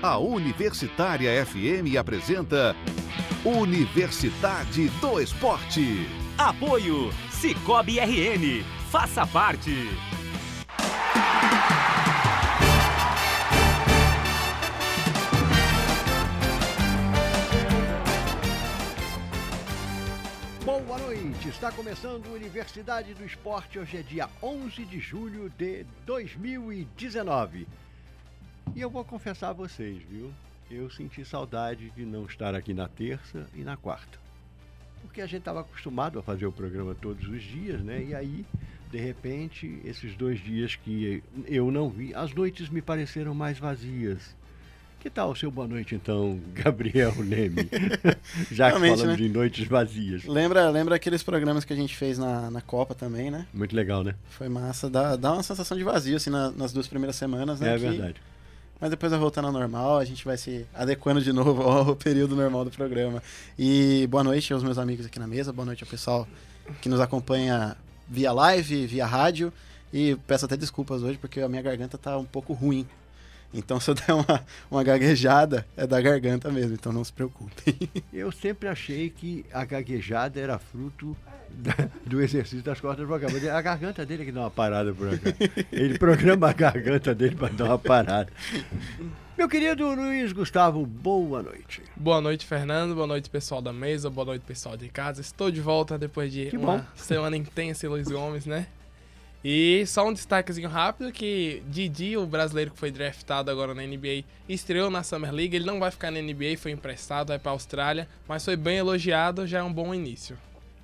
A Universitária FM apresenta Universidade do Esporte. Apoio Cicobi RN. Faça parte. Boa noite, está começando Universidade do Esporte. Hoje é dia 11 de julho de 2019. E eu vou confessar a vocês, viu? Eu senti saudade de não estar aqui na terça e na quarta. Porque a gente estava acostumado a fazer o programa todos os dias, né? E aí, de repente, esses dois dias que eu não vi, as noites me pareceram mais vazias. Que tal o seu boa noite, então, Gabriel Neme? Já que Realmente, falamos né? de noites vazias. Lembra, lembra aqueles programas que a gente fez na, na Copa também, né? Muito legal, né? Foi massa. Dá, dá uma sensação de vazio, assim, na- nas duas primeiras semanas, né? É que- verdade. Mas depois vai voltando ao normal, a gente vai se adequando de novo ao período normal do programa. E boa noite aos meus amigos aqui na mesa, boa noite ao pessoal que nos acompanha via live, via rádio. E peço até desculpas hoje, porque a minha garganta tá um pouco ruim. Então, se eu der uma, uma gaguejada, é da garganta mesmo, então não se preocupem. Eu sempre achei que a gaguejada era fruto da- do exercício das cordas vocais. A garganta dele é que dá uma parada por acá. Ele programa a garganta dele para dar uma parada. Meu querido Luiz Gustavo, boa noite. Boa noite, Fernando. Boa noite, pessoal da mesa. Boa noite, pessoal de casa. Estou de volta depois de Que uma bom. semana intensa em Luiz Gomes, né? E só um destaquezinho rápido que Didi, o brasileiro que foi draftado agora na NBA, estreou na Summer League. Ele não vai ficar na NBA, foi emprestado, vai pra Austrália, mas foi bem elogiado, já é um bom início.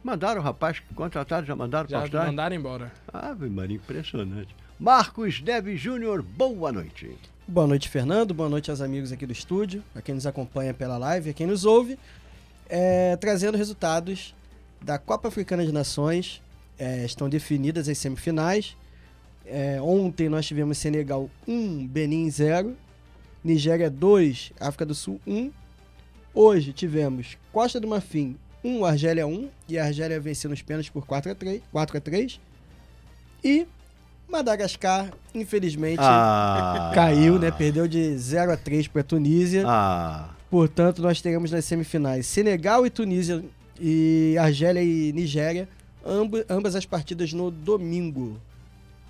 Mandaram o rapaz que contrataram, já mandaram para Já Austrália? mandaram embora. Ave Maria, impressionante. Marcos Deve Júnior, boa noite. Boa noite, Fernando. Boa noite aos amigos aqui do estúdio, a quem nos acompanha pela live, a quem nos ouve, É, trazendo resultados da Copa Africana de Nações. É, estão definidas as semifinais. É, ontem nós tivemos Senegal 1, Benin 0, Nigéria 2, África do Sul 1. Hoje tivemos Costa do Marfim 1, Argélia 1, e a Argélia venceu nos pênaltis por 4 a 3. 4 a 3. E Madagascar, infelizmente, Ah, caiu, né? Perdeu de 0 a 3 para a Tunísia. Ah, Portanto, nós teremos nas semifinais Senegal e Tunísia e Argélia e Nigéria, ambas as partidas no domingo.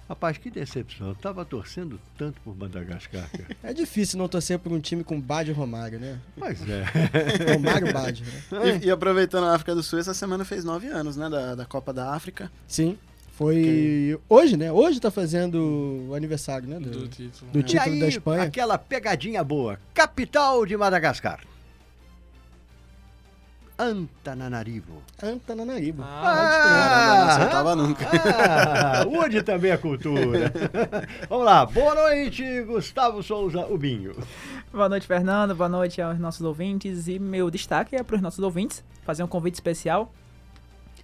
rapaz, que decepção. Eu tava torcendo tanto por Madagascar, cara. É difícil não torcer por um time com Bade e Romário, né? Pois é. Romário Bade, né? E, e aproveitando a África do Sul, essa semana fez nove anos, né? Da, da Copa da África. Sim. Foi hoje, né? Hoje tá fazendo o aniversário, né? Do, Do título. do E título aí, da Espanha. aquela pegadinha boa. Capital de Madagascar. Antananarivo. Antananarivo. Ah, não acertava nunca. Ah, também é cultura. Vamos lá. Boa noite, Gustavo Souza Ubinho. Boa noite, Fernando. Boa noite aos nossos ouvintes. E meu destaque é para os nossos ouvintes fazer um convite especial.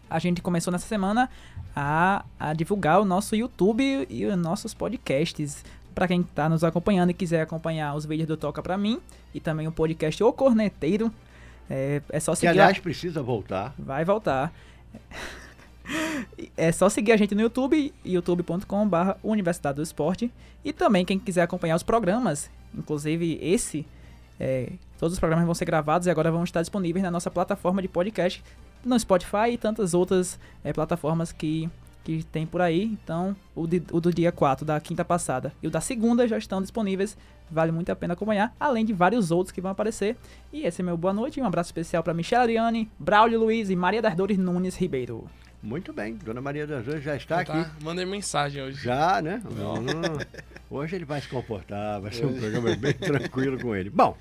A gente começou nessa semana a, a divulgar o nosso YouTube e os nossos podcasts. Para quem está nos acompanhando e quiser acompanhar os vídeos do Toca Pra Mim e também o podcast O Corneteiro, é, é só Que, seguir. a- aliás, precisa voltar. Vai voltar. É só seguir a gente no YouTube, youtube.com.br Universidade do Esporte. E também quem quiser acompanhar os programas, inclusive esse, é, todos os programas vão ser gravados e agora vão estar disponíveis na nossa plataforma de podcast, no Spotify e tantas outras é, plataformas que, que tem por aí. Então, o, de- o do dia 4, da quinta passada, e o da segunda já estão disponíveis. Vale muito a pena acompanhar, além de vários outros que vão aparecer. E esse é meu boa noite. Um abraço especial para Michelle Ariane, Braulio Luiz e Maria das Dores Nunes Ribeiro. Muito bem. Dona Maria das Dores já está tá, aqui. Mandei mensagem hoje. Já, né? Hum, Hoje ele vai se comportar, vai ser um programa bem tranquilo com ele. Bom,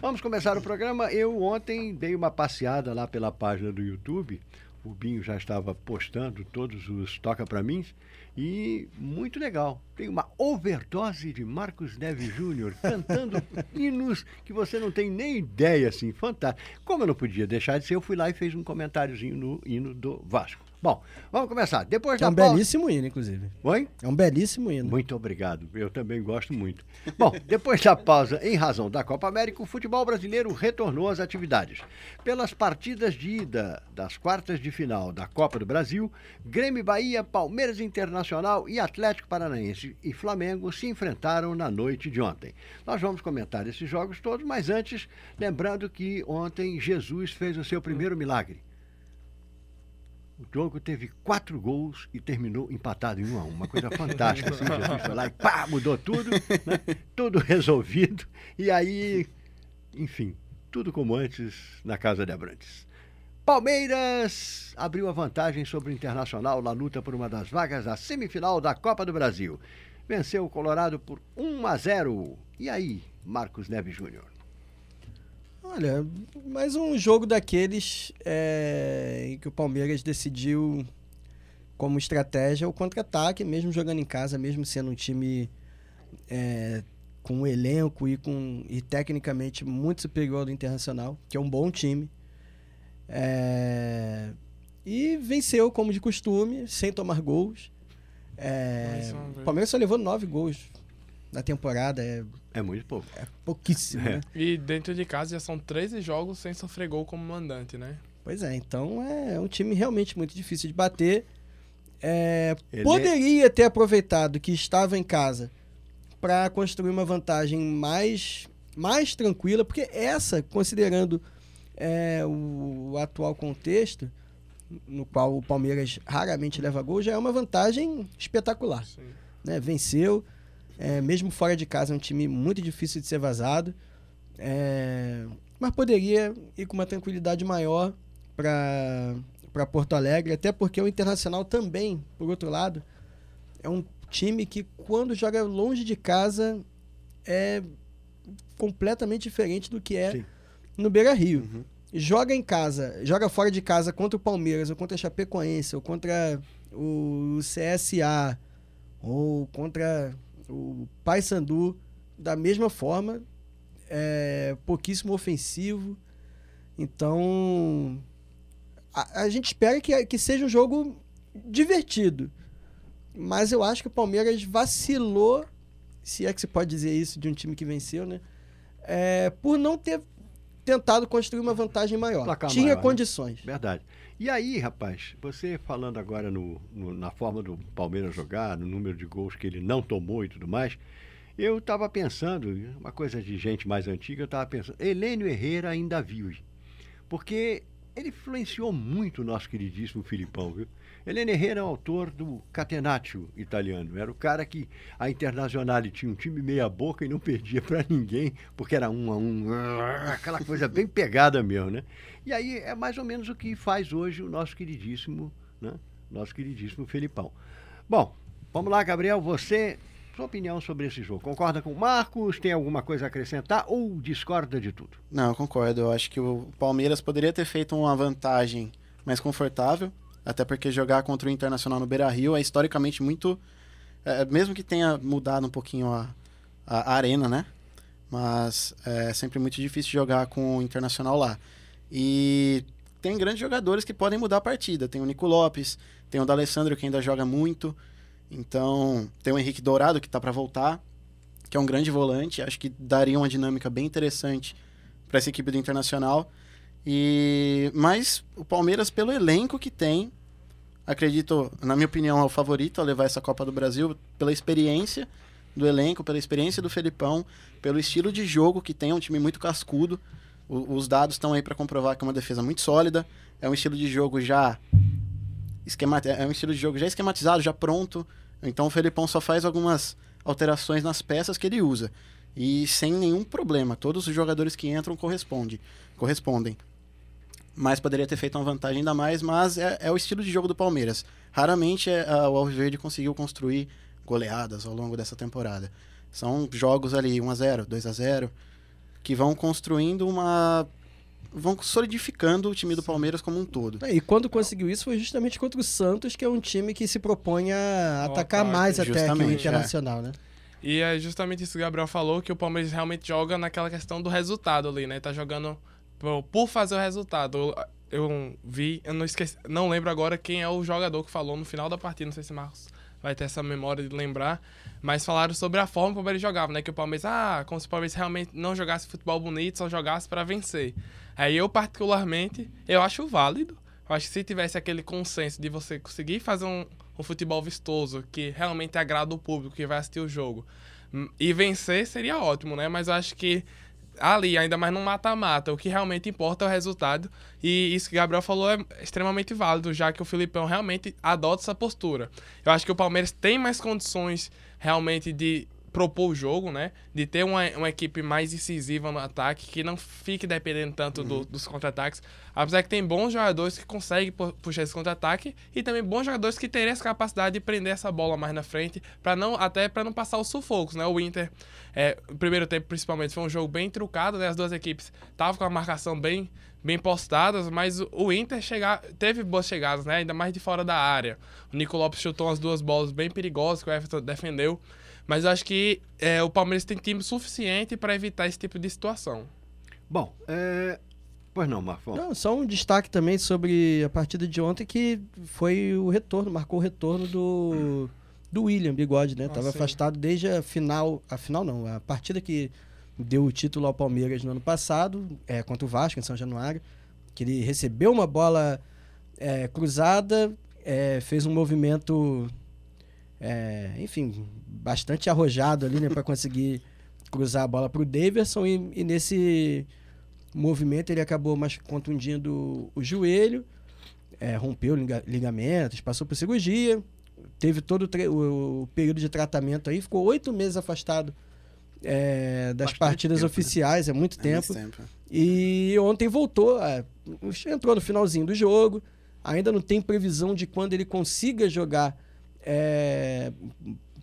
vamos começar o programa. Eu ontem dei uma passeada lá pela página do YouTube. O Binho já estava postando todos os Toca Pra Mim. E muito legal. Tem uma overdose de Marcos Neve Júnior cantando hinos que você não tem nem ideia, assim, fantástico. Como eu não podia deixar de ser, eu fui lá e fiz um comentáriozinho no hino do Vasco. Bom, vamos começar. Depois É da um pausa... belíssimo hino, inclusive. Oi? É um belíssimo hino. Muito obrigado. Eu também gosto muito. Bom, depois da pausa, em razão da Copa América, o futebol brasileiro retornou às atividades. Pelas partidas de ida das quartas de final da Copa do Brasil, Grêmio Bahia, Palmeiras Internacional e Atlético Paranaense e Flamengo se enfrentaram na noite de ontem. Nós vamos comentar esses jogos todos, mas antes, lembrando que ontem Jesus fez o seu primeiro milagre. Jogo teve quatro gols e terminou empatado em um a um. Uma coisa fantástica. Assim, Jesus foi lá e pá, mudou tudo, né? tudo resolvido. E aí, enfim, tudo como antes na casa de Abrantes. Palmeiras abriu a vantagem sobre o Internacional na luta por uma das vagas da semifinal da Copa do Brasil. Venceu o Colorado por 1 a 0. E aí, Marcos Neves Júnior? Olha, mais um jogo daqueles é, em que o Palmeiras decidiu como estratégia o contra-ataque, mesmo jogando em casa, mesmo sendo um time é, com um elenco e, com, e tecnicamente muito superior ao do Internacional, que é um bom time. É, e venceu, como de costume, sem tomar gols. É, o. Palmeiras só levou nove gols na temporada, é, É muito pouco. é pouquíssimo, É. né? E dentro de casa já são 13 jogos sem sofrer gol como mandante, né? Pois é, então é um time realmente muito difícil de bater. É, Ele- Poderia ter aproveitado que estava em casa para construir uma vantagem mais, mais tranquila, porque essa, considerando é, o, atual contexto, no qual o Palmeiras raramente leva gol, já é uma vantagem espetacular Sim. né? Venceu, é, mesmo fora de casa, é um time muito difícil de ser vazado. É, mas poderia ir com uma tranquilidade maior para Porto Alegre, até porque o Internacional também, por outro lado, é um time que quando joga longe de casa é completamente diferente do que é Sim. no Beira Rio Uhum. joga em casa, joga fora de casa contra o Palmeiras, ou contra a Chapecoense, ou contra o CSA, ou contra o Paysandu, da mesma forma, é pouquíssimo ofensivo. Então, a, a gente espera que, que seja um jogo divertido. Mas eu acho que o Palmeiras vacilou, se é que se pode dizer isso de um time que venceu, né? É, por não ter tentado construir uma vantagem maior. Placar Tinha maior, né? condições. Verdade. E aí, rapaz, você falando agora no, no- na forma do Palmeiras jogar, no número de gols que ele não tomou e tudo mais, eu estava pensando, uma coisa de gente mais antiga, eu estava pensando, Helênio Herrera ainda vive. Porque ele influenciou muito o nosso queridíssimo Filipão, viu? Helene Herrera é o autor do Catenaccio italiano. Era o cara que a Internazionale tinha um time meia boca e não perdia para ninguém, porque era um a um, aquela coisa bem pegada mesmo, né? E aí é mais ou menos o que faz hoje o nosso queridíssimo, né? Nosso queridíssimo Felipão. Bom, vamos lá, Gabriel, você, sua opinião sobre esse jogo. Concorda com o Marcos? Tem alguma coisa a acrescentar ou discorda de tudo? Não, eu concordo. Eu acho que o Palmeiras poderia ter feito uma vantagem mais confortável, até porque jogar contra o Internacional no Beira-Rio é historicamente muito... é, mesmo que tenha mudado um pouquinho a, a, a arena, né? Mas é sempre muito difícil jogar com o Internacional lá. E tem grandes jogadores que podem mudar a partida. Tem o Nico Lopes, tem o D'Alessandro que ainda joga muito. Então, tem o Henrique Dourado que tá para voltar, que é um grande volante. Acho que daria uma dinâmica bem interessante para essa equipe do Internacional. E mas o Palmeiras pelo elenco que tem, acredito, na minha opinião, é o favorito a levar essa Copa do Brasil pela experiência do elenco, pela experiência do Felipão, pelo estilo de jogo que tem, é um time muito cascudo. O- os dados estão aí para comprovar que é uma defesa muito sólida, é um estilo de jogo já esquemati é um estilo de jogo já esquematizado, já pronto. Então o Felipão só faz algumas alterações nas peças que ele usa e sem nenhum problema. Todos os jogadores que entram corresponde, correspondem. Mas poderia ter feito uma vantagem ainda mais, mas é, é o estilo de jogo do Palmeiras. Raramente é, a- o Alviverde conseguiu construir goleadas ao longo dessa temporada. São jogos ali 1 a 0, 2 a 0, que vão construindo uma vão solidificando o time do Palmeiras como um todo. E quando conseguiu isso foi justamente contra o Santos, que é um time que se propõe a atacar ataque, mais até que o é. Internacional, né? E é justamente isso que o Gabriel falou, que o Palmeiras realmente joga naquela questão do resultado ali, né? Tá jogando por, fazer o resultado. eu vi, eu não esqueci, não lembro agora quem é o jogador que falou no final da partida, não sei se Marcos vai ter essa memória de lembrar, mas falaram sobre a forma como ele jogava, né? Que o Palmeiras, ah, como se o Palmeiras realmente não jogasse futebol bonito, só jogasse para vencer. Aí eu, particularmente, eu acho válido. Eu acho que se tivesse aquele consenso de você conseguir fazer um, um futebol vistoso, que realmente agrada o público que vai assistir o jogo, hum, e vencer seria ótimo, né? Mas eu acho que ali, ainda mais no mata-mata, o que realmente importa é o resultado. E isso que o Gabriel falou é extremamente válido, já que o Filipão realmente adota essa postura. Eu acho que o Palmeiras tem mais condições realmente de propor o jogo, né? De ter uma, uma equipe mais incisiva no ataque, que não fique dependendo tanto do, uhum. dos contra-ataques. Apesar que tem bons jogadores que conseguem puxar esse contra-ataque e também bons jogadores que teriam essa capacidade de prender essa bola mais na frente, para não até para não passar os sufocos, né? O Inter, é, o primeiro tempo principalmente, foi um jogo bem trucado, né? As duas equipes estavam com a marcação bem bem postadas, mas o Inter chegar, teve boas chegadas, né? Ainda mais de fora da área. O Nico Lopes chutou umas duas bolas bem perigosas que o Everton defendeu. Mas eu acho que é, o Palmeiras tem time suficiente para evitar esse tipo de situação. Bom, é... pois não, Marcos. Não, só um destaque também sobre a partida de ontem que foi o retorno, marcou o retorno do, do William Bigode, né? Estava afastado desde a final, a final não, a partida que deu o título ao Palmeiras no ano passado, é, contra o Vasco, em São Januário, que ele recebeu uma bola é, cruzada, é, fez um movimento é, enfim, bastante arrojado ali, né, para conseguir cruzar a bola para o Davidson e, e, nesse movimento ele acabou mais contundindo o joelho, é, rompeu ligamentos, passou por cirurgia, teve todo o, o, período de tratamento aí, ficou oito meses afastado é, das Bastante partidas tempo, né? oficiais, né? é muito é tempo. tempo. E ontem voltou, é, entrou no finalzinho do jogo, ainda não tem previsão de quando ele consiga jogar é,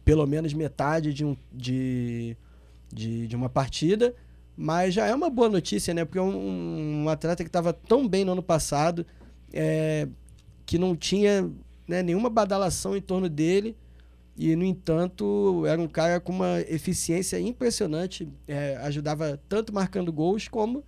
pelo menos metade de, um, de, de, de, uma partida, mas já é uma boa notícia, né? Porque um, um atleta que estava tão bem no ano passado, é, que não tinha né, nenhuma badalação em torno dele, e no entanto era um cara com uma eficiência impressionante, é, ajudava tanto marcando gols como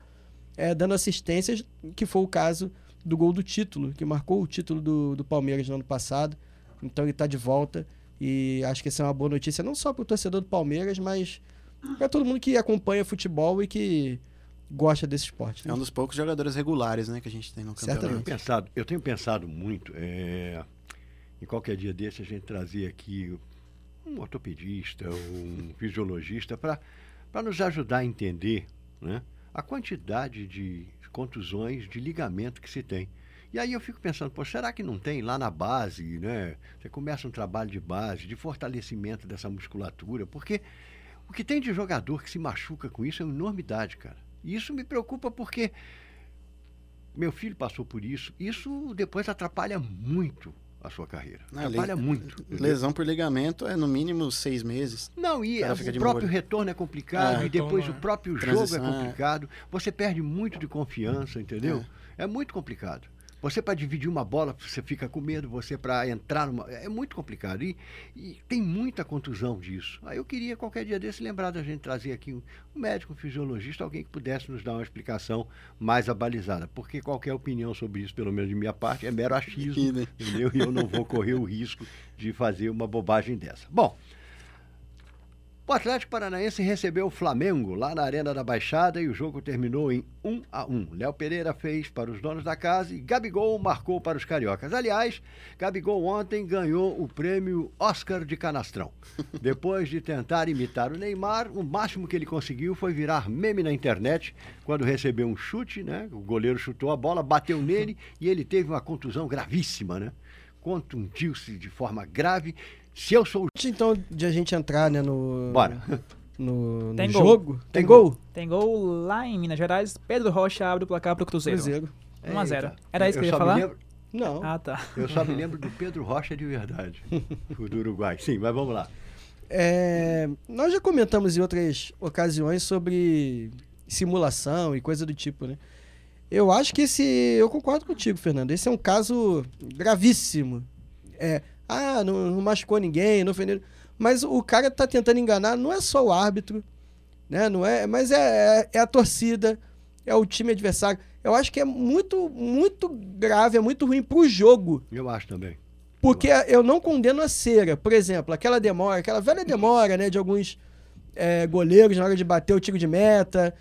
é, dando assistências, que foi o caso do gol do título, que marcou o título do, do Palmeiras no ano passado. Então ele está de volta e acho que essa é uma boa notícia não só para o torcedor do Palmeiras, mas para todo mundo que acompanha futebol e que gosta desse esporte. Né? É um dos poucos jogadores regulares, né, que a gente tem no campeonato. Eu tenho pensado, eu tenho pensado muito é, em qualquer dia desse a gente trazer aqui um ortopedista, um fisiologista para para nos ajudar a entender, né, a quantidade de contusões de ligamento que se tem. E aí eu fico pensando, pô, será que não tem lá na base, né? Você começa um trabalho de base, de fortalecimento dessa musculatura, porque o que tem de jogador que se machuca com isso é uma enormidade, cara. E isso me preocupa porque meu filho passou por isso. Isso depois atrapalha muito a sua carreira. Atrapalha muito. Lesão por ligamento é no mínimo seis meses. Não, e o próprio retorno é complicado, é, e depois o próprio jogo é, é complicado. Você perde muito de confiança, entendeu? É, é muito complicado. Você para dividir uma bola, você fica com medo, você para entrar numa. É muito complicado. E, e, tem muita contusão disso. Aí eu queria, qualquer dia desse, lembrar da gente trazer aqui um, um médico, um fisiologista, alguém que pudesse nos dar uma explicação mais abalizada. Porque qualquer opinião sobre isso, pelo menos de minha parte, é mero achismo. entendeu? E eu não vou correr o risco de fazer uma bobagem dessa. Bom. O Atlético Paranaense recebeu o Flamengo lá na Arena da Baixada e o jogo terminou em 1 a 1. Léo Pereira fez para os donos da casa e Gabigol marcou para os cariocas. Aliás, Gabigol ontem ganhou o prêmio Oscar de Canastrão. Depois de tentar imitar o Neymar, o máximo que ele conseguiu foi virar meme na internet quando recebeu um chute, né? O goleiro chutou a bola, bateu nele e ele teve uma contusão gravíssima, né? Contundiu-se de forma grave se eu sou. Então, de a gente entrar, né, no. Bora. No, no jogo. Tem, gol? Tem gol lá em Minas Gerais. Pedro Rocha abre o placar pro Cruzeiro. Cruzeiro. 1x0. Era isso que eu ia falar? Lembro... Não. Ah, tá. Eu só me lembro do Pedro Rocha de verdade. o do Uruguai. Sim, mas vamos lá. É, nós já comentamos em outras ocasiões sobre simulação e coisa do tipo, né? Eu acho que esse. Eu concordo contigo, Fernando. Esse é um caso gravíssimo. É, ah, não, não machucou ninguém, não ofendeu. Mas o cara tá tentando enganar, não é só o árbitro, né? Não é, mas é, é, é a torcida, é o time adversário. eu acho que é muito, muito grave, é muito ruim pro jogo. Eu acho também. Porque eu não condeno a cera. Por exemplo, aquela demora, aquela velha demora, né, de alguns é, goleiros na hora de bater o tiro de meta.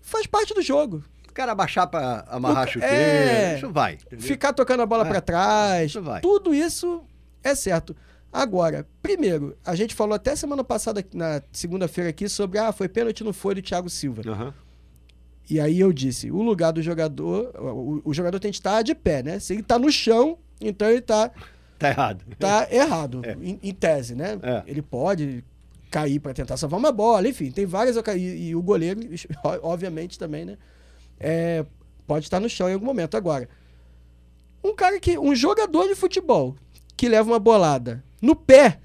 Faz parte do jogo. O cara baixar pra amarrar O- chuteira, é. isso vai. entendeu? Ficar tocando a bola É, pra trás. isso vai. Tudo isso é certo. Agora, primeiro, a gente falou até semana passada, na segunda-feira aqui, sobre ah, foi pênalti no foi do Thiago Silva. Aham. E aí eu disse, o lugar do jogador, o, o jogador tem que estar de pé, né? Se ele tá no chão, então ele tá, Tá errado. tá errado, É. em, em tese, né? É. Ele pode cair para tentar salvar uma bola, enfim, tem várias e, e o goleiro, obviamente também, né? É, pode estar no chão em algum momento. Agora, um cara que, um jogador de futebol que leva uma bolada no pé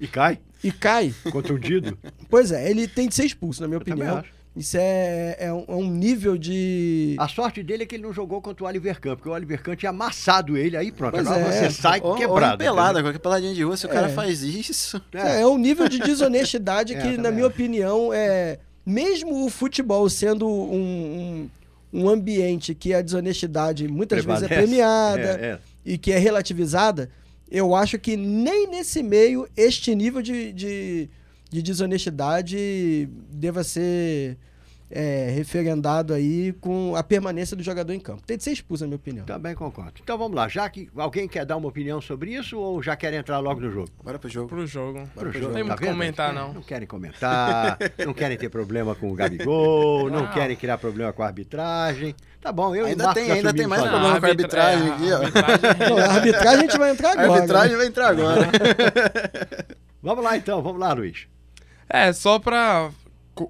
E cai, e cai, contundido. pois é, ele tem de ser expulso, na minha Eu opinião. Isso é, é, um, é um nível de. A sorte dele é que ele não jogou contra o Oliver Kahn, porque o Oliver Kahn tinha amassado ele, aí pronto. Pois agora é. você sai Ou, ou quebrado. em pelada, qualquer peladinha de rua, se o cara É. faz isso. É. É, é um nível de desonestidade que, na minha acho. opinião, é. Mesmo o futebol sendo um, um, um ambiente que a desonestidade muitas vezes é Prevalece. premiada É, é. E que é relativizada, eu acho que nem nesse meio este nível de, de, de desonestidade deva ser é, referendado aí com a permanência do jogador em campo. Tem de ser expulso, na minha opinião. Também concordo. Então vamos lá, já que alguém quer dar uma opinião sobre isso ou já quer entrar logo no jogo? Bora pro jogo. Pro jogo. Pro pro jogo, jogo. Tem tá muito comentar, É, não. Não querem comentar, não querem ter problema com o Gabigol, não Não. querem criar problema com a arbitragem. Tá bom, eu Ainda tem- ainda tem mais fazer. problema com a arbitra- arbitragem é, aqui, ó. arbitragem- Não, a arbitragem a gente vai entrar A agora. arbitragem né? vai entrar agora. Vamos lá então, vamos lá, Luiz. É, só pra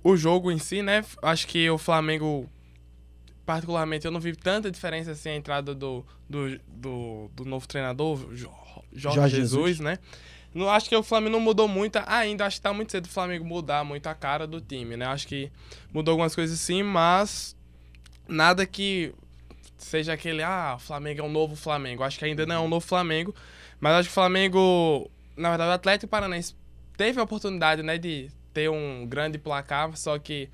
o jogo em si, né? Acho que o Flamengo, particularmente, eu não vi tanta diferença assim a entrada do, do, do, do novo treinador, Jo- Jorge, Jorge Jesus, Jesus. né? Não, acho que o Flamengo não mudou muito ainda. Acho que tá muito cedo o Flamengo mudar muito a cara do time, né? Acho que mudou algumas coisas sim, mas nada que seja aquele, ah, o Flamengo é um novo Flamengo. Acho que ainda não é um novo Flamengo, mas acho que o Flamengo, na verdade, o Atlético Paranaense teve a oportunidade, né, de ter um grande placar, só que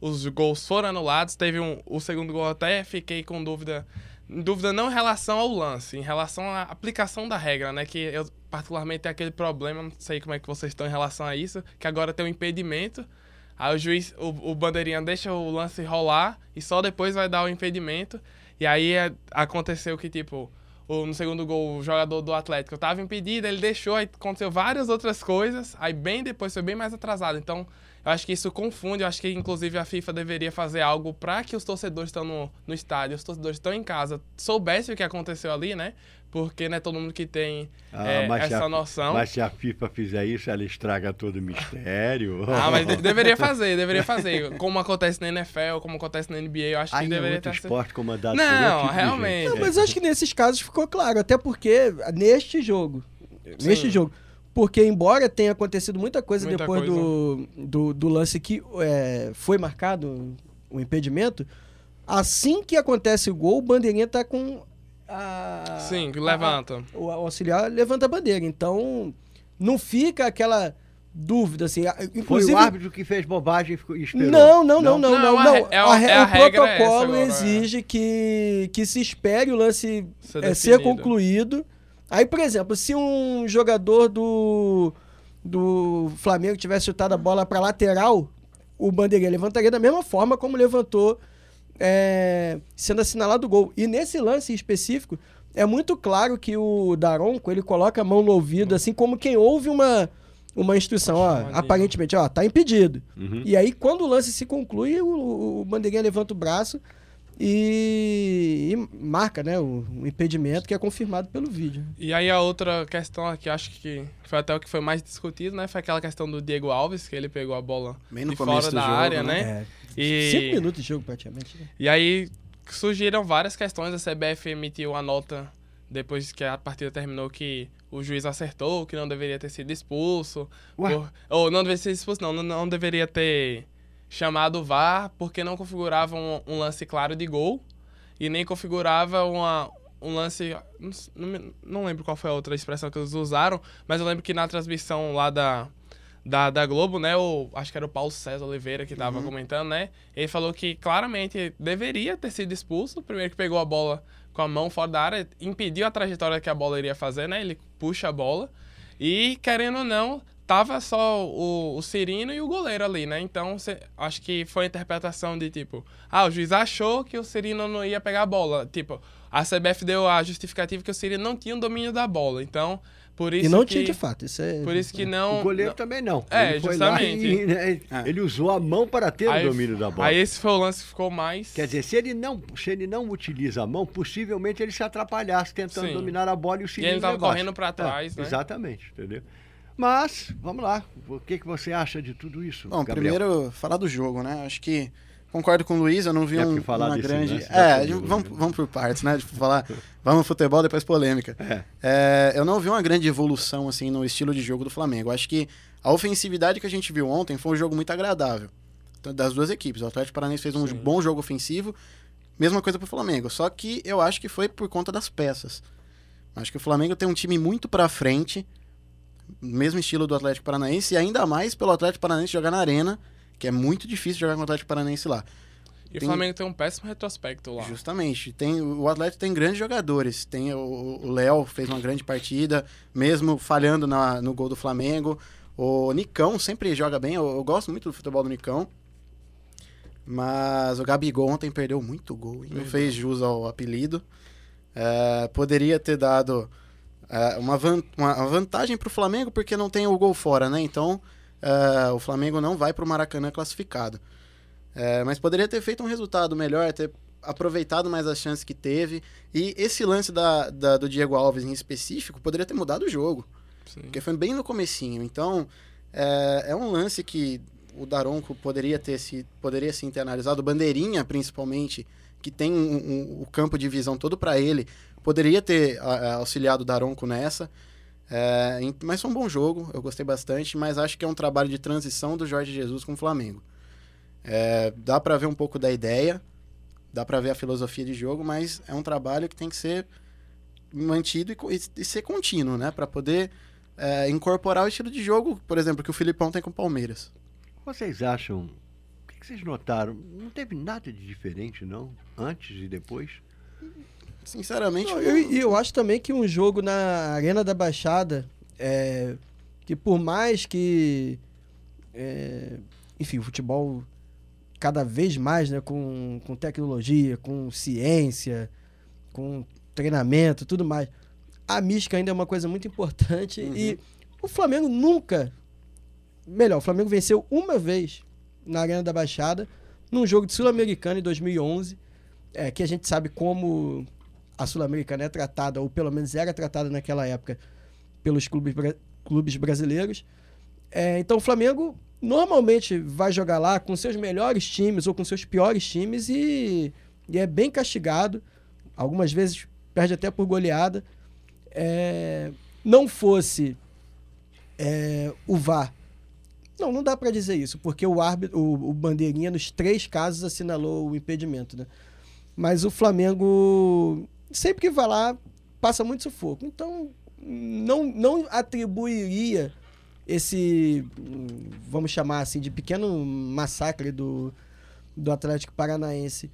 os gols foram anulados. Teve um, o segundo gol até fiquei com dúvida, dúvida não em relação ao lance, em relação à aplicação da regra, né, que eu particularmente tenho aquele problema, não sei como é que vocês estão em relação a isso, que agora tem um impedimento. Aí o juiz, o, o bandeirinha deixa o lance rolar e só depois vai dar o impedimento. E aí é- aconteceu que, tipo, no segundo gol, o jogador do Atlético tava impedido, ele deixou, aí aconteceu várias outras coisas, aí bem depois foi bem mais atrasado. Então, eu acho que isso confunde, eu acho que inclusive a FIFA deveria fazer algo para que os torcedores estão no, no estádio, os torcedores estão em casa, soubessem o que aconteceu ali, né? Porque não é todo mundo que tem Ah, é, essa a- noção. Mas se a FIFA fizer isso, ela estraga todo o mistério. Ah, mas de- deveria fazer, deveria fazer. Como acontece na NFL, como acontece na NBA, eu acho que Aí é deveria outro ter. esporte comandado Não, tipo realmente. Não, mas acho que nesses casos ficou claro, até porque neste jogo, neste Sim. jogo, porque embora tenha acontecido muita coisa Muita depois coisa. Do, do, do lance que é, foi marcado o impedimento, assim que acontece o gol, o bandeirinha tá com a, Sim, a- levanta. o auxiliar levanta a bandeira, então não fica aquela dúvida assim, a- Foi inclusive o árbitro que fez bobagem e esperou. não, não, não, não, Não, não, a não. é a- A é a o regra essa protocolo é. exige que, que se espere o lance Ser é, ser concluído. Aí, por exemplo, se um jogador do, do Flamengo tivesse chutado a bola para lateral, o bandeirinha levantaria da mesma forma como levantou é, sendo assinalado o gol. E nesse lance específico, é muito claro que o Daronco, ele coloca a mão no ouvido, assim como quem ouve uma, uma instrução. Ó, aparentemente, ó, tá impedido. Uhum. E aí, quando o lance se conclui, o, o bandeirinha levanta o braço e, e marca, né, o, o impedimento que é confirmado pelo vídeo. E aí a outra questão aqui, acho que foi até o que foi mais discutido, né? Foi aquela questão do Diego Alves, que ele pegou a bola Bem no de fora da jogo, área, né? né? É, E, Cinco minutos de jogo, praticamente. né? e aí surgiram várias questões, a CBF emitiu a nota depois que a partida terminou que o juiz acertou, que não deveria ter sido expulso. Ué? por- ou não deveria ser expulso, não, não, não deveria ter chamado VAR porque não configurava um, um lance claro de gol e nem configurava uma, um lance. Não, não, lembro qual foi a outra expressão que eles usaram, mas eu lembro que na transmissão lá da, da, da Globo, né? O, acho que era o Paulo César Oliveira que tava Uhum. comentando, né? Ele falou que claramente deveria ter sido expulso. Primeiro que pegou a bola com a mão fora da área, impediu a trajetória que a bola iria fazer, né? Ele puxa a bola. E, querendo ou não, tava só o, o Cirino e o goleiro ali, né? Então, cê- acho que foi a interpretação de tipo, ah, o juiz achou que o Cirino não ia pegar a bola. Tipo, a CBF deu a justificativa que o Cirino não tinha o domínio da bola. Então, por isso E não que, tinha de fato. Isso é, Por isso que não. O goleiro não- também não. É, ele foi lá justamente. e, né, É. ele usou a mão para ter Aí- o domínio da bola. Aí esse foi o lance que ficou mais. Quer dizer, se ele não, se ele não utiliza a mão, possivelmente ele se atrapalhasse tentando Sim. dominar a bola e o E Cirino ele tava levasse. correndo pra trás, É, né? Exatamente, entendeu? Mas, vamos lá. O que, que você acha de tudo isso, Bom, Gabriel? primeiro, falar do jogo, né? Acho que concordo com o Luiz, eu não vi É, um, uma desse grande. dá É, vamos, né? vamos por partes, né? Tipo, falar, vamos futebol, depois polêmica. É. É, eu não vi uma grande evolução assim no estilo de jogo do Flamengo. Acho que a ofensividade que a gente viu ontem foi um jogo muito agradável Então, das duas equipes. O Atlético Paranaense fez um Sim. bom jogo ofensivo, mesma coisa pro Flamengo. Só que eu acho que foi por conta das peças. Acho que o Flamengo tem um time muito pra frente, mesmo estilo do Atlético Paranaense, e ainda mais pelo Atlético Paranaense jogar na arena, que é muito difícil jogar com o Atlético Paranaense lá. E tem- o Flamengo tem um péssimo retrospecto lá. Justamente. Tem, o Atlético tem grandes jogadores. Tem o Léo fez uma grande partida, mesmo falhando na- no gol do Flamengo. O Nicão sempre joga bem. Eu, eu gosto muito do futebol do Nicão. Mas o Gabigol ontem perdeu muito gol. Não fez jus ao apelido. É, poderia ter dado é, uma, van- uma- vantagem para o Flamengo porque não tem o gol fora, né? Então é, o Flamengo não vai para o Maracanã classificado. É, mas poderia ter feito um resultado melhor, ter aproveitado mais as chances que teve. E esse lance da, da- do Diego Alves em específico poderia ter mudado o jogo. Sim. Porque foi bem no comecinho. Então, é, é um lance que o Daronco poderia ter se poderia sim ter analisado. O Bandeirinha, principalmente, que tem um- um- o campo de visão todo para ele, poderia ter auxiliado o Daronco nessa. É, mas foi um bom jogo, eu gostei bastante, mas acho que é um trabalho de transição do Jorge Jesus com o Flamengo. É, dá para ver um pouco da ideia, dá para ver a filosofia de jogo, mas é um trabalho que tem que ser mantido e, e- e ser contínuo, né? Para poder é, incorporar o estilo de jogo, por exemplo, que o Filipão tem com o Palmeiras. Vocês acham. O que vocês notaram? Não teve nada de diferente, não? Antes e depois? Sinceramente, Não, eu, e eu acho também que um jogo na Arena da Baixada, é, que por mais que, é, enfim, o futebol cada vez mais, né, com, com tecnologia, com ciência, com treinamento, tudo mais, a mística ainda é uma coisa muito importante e o Flamengo nunca, melhor, o Flamengo venceu uma vez na Arena da Baixada, num jogo de Sul-Americana em 2011, é, que a gente sabe como a Sul-Americana é tratada, ou pelo menos era tratada naquela época, pelos clubes, clubes brasileiros. É, então o Flamengo normalmente vai jogar lá com seus melhores times ou com seus piores times e, e é bem castigado. Algumas vezes perde até por goleada. É, não fosse é, o VAR. Não, não dá para dizer isso, porque o árbitro, o, o bandeirinha nos três casos assinalou o impedimento, né? Mas o Flamengo sempre que vai lá passa muito sufoco. Então não não atribuiria esse vamos chamar assim de pequeno massacre do do Atlético Paranaense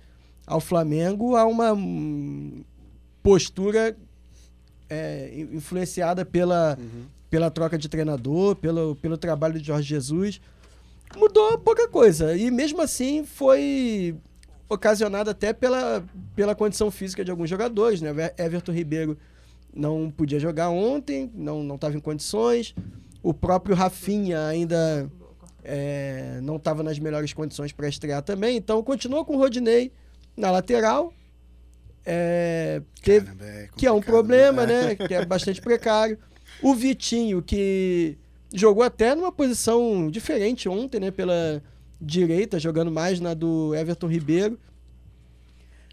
ao Flamengo a uma hum, postura é, in- influenciada pela pela troca de treinador, pelo, pelo trabalho de Jorge Jesus. Mudou pouca coisa. E mesmo assim foi ocasionado até pela, pela condição física de alguns jogadores. Né? Everton Ribeiro não podia jogar ontem, não estava em condições. O próprio Rafinha ainda é, não estava nas melhores condições para estrear também. Então continuou com o Rodinei na lateral. É, teve, Caramba, é que é um complicado, problema, né? Que é bastante precário. O Vitinho, que jogou até numa posição diferente ontem, né? Pela direita, jogando mais na do Everton Ribeiro.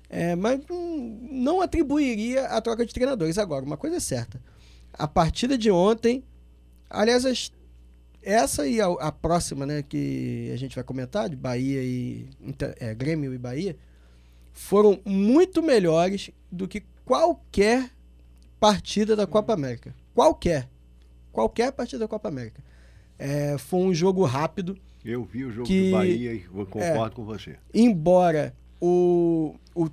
É, mas hum, não atribuiria a troca de treinadores. Agora, uma coisa é certa. A partida de ontem, aliás, as- essa e a, a próxima, né, que a gente vai comentar, de Bahia e é, Grêmio e Bahia, foram muito melhores do que qualquer partida da Copa América. Qualquer. Qualquer partida da Copa América. É, foi um jogo rápido. Eu vi o jogo Que- do Bahia e concordo com você. embora o, o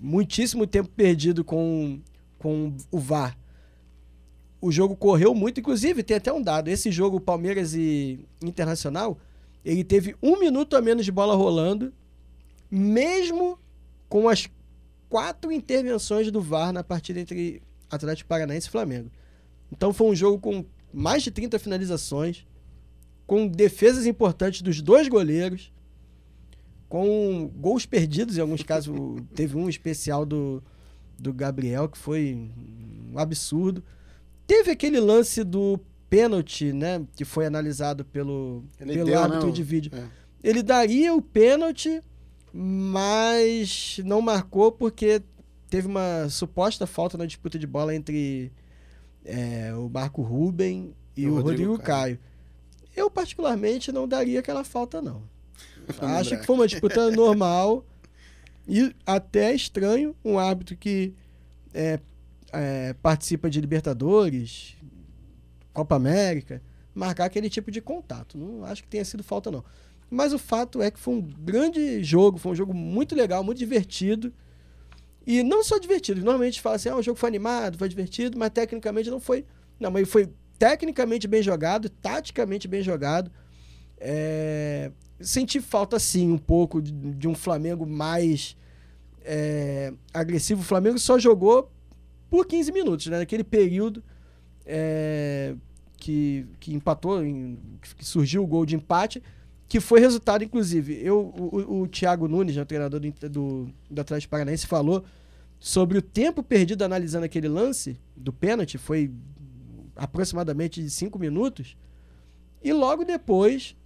muitíssimo tempo perdido com, com o VAR, o jogo correu muito. Inclusive, tem até um dado: esse jogo, Palmeiras e Internacional, ele teve um minuto a menos de bola rolando, mesmo com as quatro intervenções do VAR na partida entre Atlético Paranaense e Flamengo. Então, foi um jogo com mais de 30 finalizações, com defesas importantes dos dois goleiros com gols perdidos em alguns casos. o- Teve um especial do, do Gabriel que foi um absurdo. Teve aquele lance do pênalti, né? Que foi analisado pelo, Ele pelo deu, árbitro né, o- de vídeo. é. Ele daria o pênalti, mas não marcou porque teve uma suposta falta na disputa de bola entre é, o Marco Ruben e o, Rodrigo, Caio. Eu, particularmente, não daria aquela falta, não. Acho que foi uma disputa normal e até estranho um árbitro que é, é, participa de Libertadores, Copa América, marcar aquele tipo de contato. Não acho que tenha sido falta, não. Mas o fato é que foi um grande jogo, foi um jogo muito legal, muito divertido. E não só divertido, normalmente fala assim, ah, o jogo foi animado, foi divertido, mas tecnicamente não foi. Não, mas foi tecnicamente bem jogado, taticamente bem jogado. É, senti falta, sim, um pouco de, de um Flamengo mais é, agressivo. O Flamengo só jogou por 15 minutos, né? Naquele período é, que, que empatou, em- que surgiu o gol de empate, que foi resultado, inclusive. Eu, o, o- Thiago Nunes, né, o treinador do, do, do Atlético Paranaense, falou sobre o tempo perdido analisando aquele lance do pênalti, foi aproximadamente de 5 minutos, e logo depois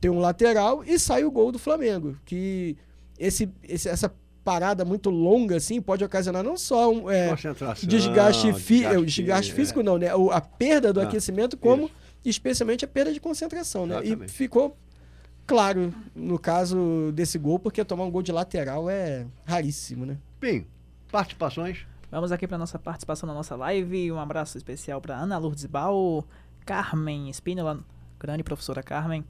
tem um lateral e sai o gol do Flamengo. Que esse, esse- essa parada muito longa assim pode ocasionar não só um é, desgaste, fi, é, o desgaste, desgaste é. físico, não, né? O- A perda do Ah, aquecimento, como isso. especialmente a perda de concentração, né? E ficou claro no caso desse gol, porque tomar um gol de lateral é raríssimo, né? Bem, participações. Vamos aqui para nossa participação na nossa live. Um abraço especial para Ana Lourdes Bal, Carmen Espínola, grande professora Carmen,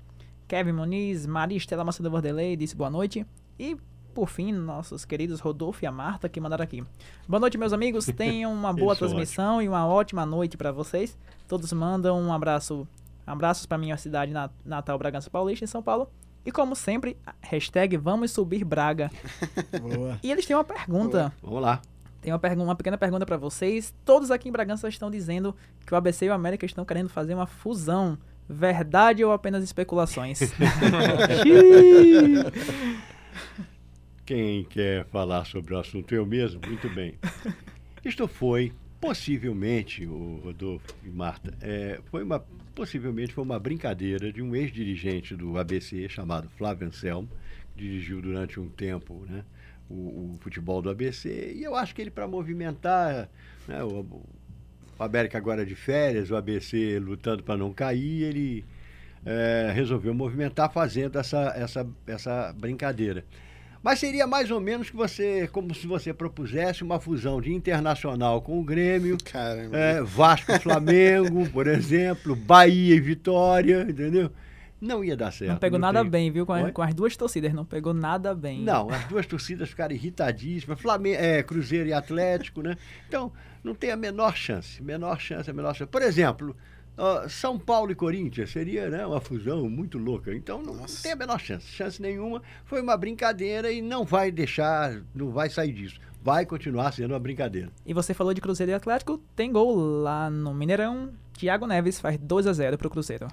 Kevin Muniz, Maria Estela Macedo Vanderlei, disse boa noite. E, por fim, nossos queridos Rodolfo e a Marta que mandaram aqui. Boa noite, meus amigos. Tenham uma boa transmissão e uma ótima noite para vocês. Todos mandam um abraço, abraços para minha cidade na- natal Bragança Paulista, em São Paulo. E como sempre, hashtag vamos subir Braga. Boa. E eles têm uma pergunta. Vamos lá. Tem uma, pergun- uma pequena pergunta pra vocês. Todos aqui em Bragança estão dizendo que o ABC e o América estão querendo fazer uma fusão. Verdade ou apenas especulações? Quem quer falar sobre o assunto? Eu mesmo? Muito bem. Isto foi, possivelmente, o Rodolfo e Marta, é, foi uma, possivelmente foi uma brincadeira de um ex-dirigente do ABC chamado Flávio Anselmo, que dirigiu durante um tempo né, o, o futebol do ABC, e eu acho que ele, para movimentar né, o, o América agora de férias, o ABC lutando para não cair, ele é, resolveu movimentar fazendo essa, essa, essa brincadeira. Mas seria mais ou menos que você, como se você propusesse uma fusão de internacional com o Grêmio, é, Vasco Flamengo, por exemplo, Bahia e Vitória, entendeu? Não ia dar certo. não pegou nada tem- bem, viu? Com, a- com as duas torcidas, não pegou nada bem. Não, as duas torcidas ficaram irritadíssimas, Flamengo, é, Cruzeiro e Atlético, né? Então, não tem a menor chance, menor chance, a menor chance. Por exemplo, ó, São Paulo e Corinthians seria né, uma fusão muito louca. Então, não, não tem a menor chance, chance nenhuma. Foi uma brincadeira e não vai deixar, não vai sair disso. Vai continuar sendo uma brincadeira. E você falou de Cruzeiro e Atlético, tem gol lá no Mineirão. Thiago Neves faz 2 a 0 pro Cruzeiro.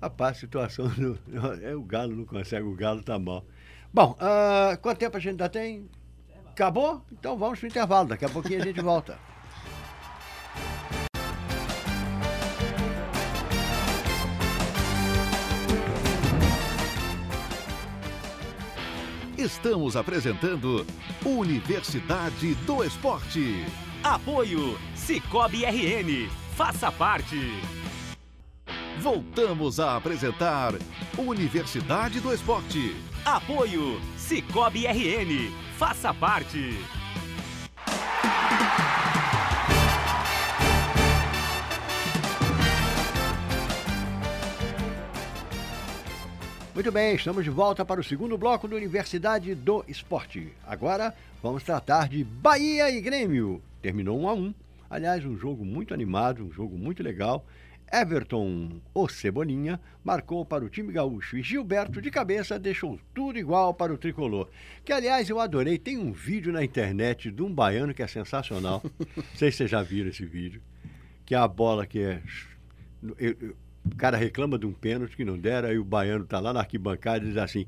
Rapaz, a situação do, é o Galo não consegue, o Galo tá mal. Bom, ah, quanto tempo a gente ainda tem? Acabou? Então vamos pro intervalo, daqui a pouquinho a gente volta. Estamos apresentando Universidade do Esporte. Apoio Cicobi RN. Faça parte. Voltamos a apresentar Universidade do Esporte. Apoio Cicobi RN. Faça parte. Muito bem, estamos de volta para o segundo bloco do Universidade do Esporte. Agora vamos tratar de Bahia e Grêmio. Terminou 1 a 1. Aliás, um jogo muito animado, um jogo muito legal. Everton, o Cebolinha, marcou para o time gaúcho e Gilberto, de cabeça, deixou tudo igual para o tricolor. Que, aliás, eu adorei. Tem um vídeo na internet de um baiano que é sensacional. Não sei se vocês já viram esse vídeo. Que é a bola que é. o cara reclama de um pênalti que não deram, aí o baiano tá lá na arquibancada e diz assim: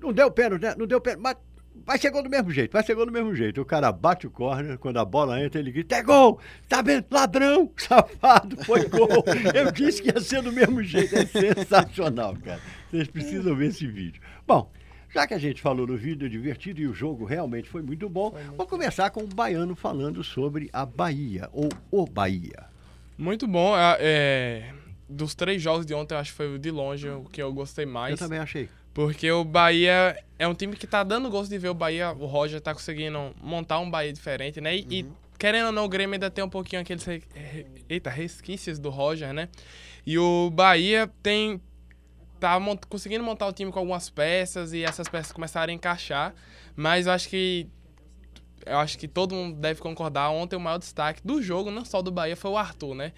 Não deu pênalti, né? Não deu pênalti, mas vai ser gol do mesmo jeito, vai ser gol do mesmo jeito. O cara bate o corner, quando a bola entra, ele grita: É gol! Tá vendo? Ladrão! Safado! Foi gol! Eu disse que ia ser do mesmo jeito. É sensacional, cara. Vocês precisam ver esse vídeo. Bom. Já que a gente falou no vídeo divertido e o jogo realmente foi muito bom, vou começar com o Baiano falando sobre a Bahia, ou o Bahia. Muito bom. é, é, dos três jogos de ontem, eu acho que foi o de longe o que eu gostei mais. Eu também achei. Porque o Bahia é um time que tá dando gosto de ver o Bahia. O Roger tá conseguindo montar um Bahia diferente, né? E, e, querendo ou não, o Grêmio ainda tem um pouquinho aqueles re- eita, resquícios do Roger, né? E o Bahia tem. tá mont- conseguindo montar o time com algumas peças e essas peças começaram a encaixar. Mas eu acho que. Eu acho que todo mundo deve concordar. Ontem o maior destaque do jogo, não só do Bahia, foi o Arthur, né?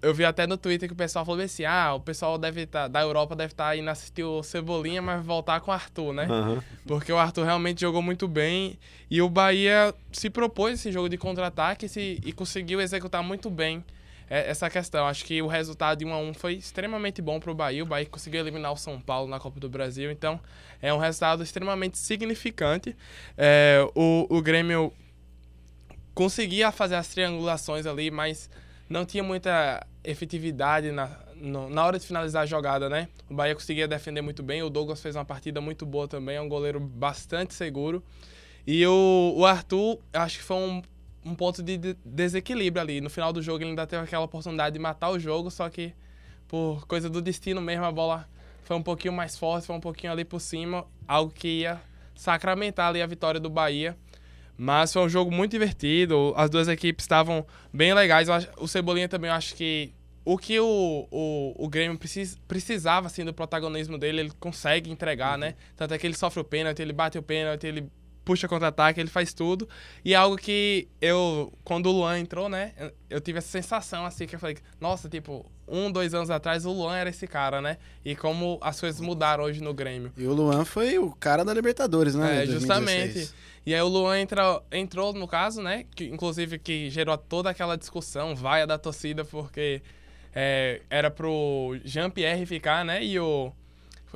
Eu vi até no Twitter que o pessoal falou assim: ah, o pessoal deve tá, da Europa deve estar indo assistir o Cebolinha, mas voltar com o Arthur, né? Aham. Porque o Arthur realmente jogou muito bem e o Bahia se propôs esse jogo de contra-ataque e e conseguiu executar muito bem é, essa questão. Acho que o resultado de 1 a 1 foi extremamente bom para o Bahia. O Bahia conseguiu eliminar o São Paulo na Copa do Brasil, então é um resultado extremamente significante. É, o, o Grêmio conseguia fazer as triangulações ali, mas não tinha muita efetividade na, no- na hora de finalizar a jogada, né? O Bahia conseguia defender muito bem, o Douglas fez uma partida muito boa também, é um goleiro bastante seguro. E o, o Arthur, acho que foi um, um ponto de de- desequilíbrio ali. No final do jogo ele ainda teve aquela oportunidade de matar o jogo, só que por coisa do destino mesmo, a bola foi um pouquinho mais forte, foi um pouquinho ali por cima, algo que ia sacramentar ali a vitória do Bahia. Mas foi um jogo muito divertido, as duas equipes estavam bem legais. Acho- O Cebolinha também, eu acho que o que o, o, o Grêmio precis, precisava assim, do protagonismo dele, ele consegue entregar, né? Tanto é que ele sofre o pênalti, ele bate o pênalti, ele puxa contra-ataque, ele faz tudo. E é algo que eu, quando o Luan entrou, né? eu- tive essa sensação assim, que eu falei, nossa, tipo, um, dois anos atrás o Luan era esse cara, né? E como as coisas mudaram hoje no Grêmio. E o Luan foi o cara da Libertadores, né? É, em 2016. justamente. E aí o Luan entra, entrou, no caso, né? Que, inclusive que gerou toda aquela discussão, vaia da torcida, porque é, era pro Jean-Pierre ficar, né? E o.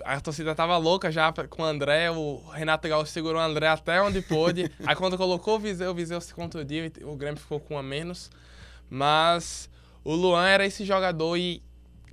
A torcida tava louca já com o André, o Renato Gaúcho segurou o André até onde pôde. aí quando colocou o Viseu, o Viseu se contundiu e o Grêmio ficou com um a menos. Mas o Luan era esse jogador e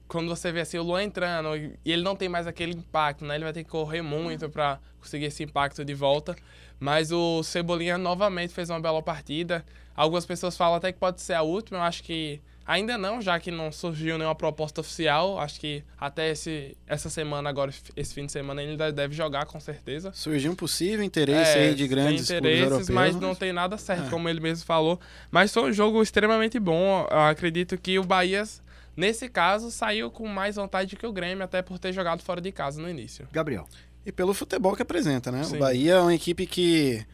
quando você vê assim o Luan entrando e e ele não tem mais aquele impacto, né? Ele vai ter que correr muito pra conseguir esse impacto de volta. Mas o Cebolinha novamente fez uma bela partida. Algumas pessoas falam até que pode ser a última. Eu acho que ainda não, já que não surgiu nenhuma proposta oficial. Acho que até esse, essa semana, agora, esse fim de semana, ele ainda deve jogar com certeza. Surgiu um possível interesse É, aí de grandes tem clubes interesses, europeus. mas não tem nada certo, É. como ele mesmo falou. Mas foi um jogo extremamente bom. Eu acredito que o Bahia, nesse caso, saiu com mais vontade que o Grêmio, até por ter jogado fora de casa no início. Gabriel. E pelo futebol que apresenta, né? Sim. O Bahia é uma equipe que.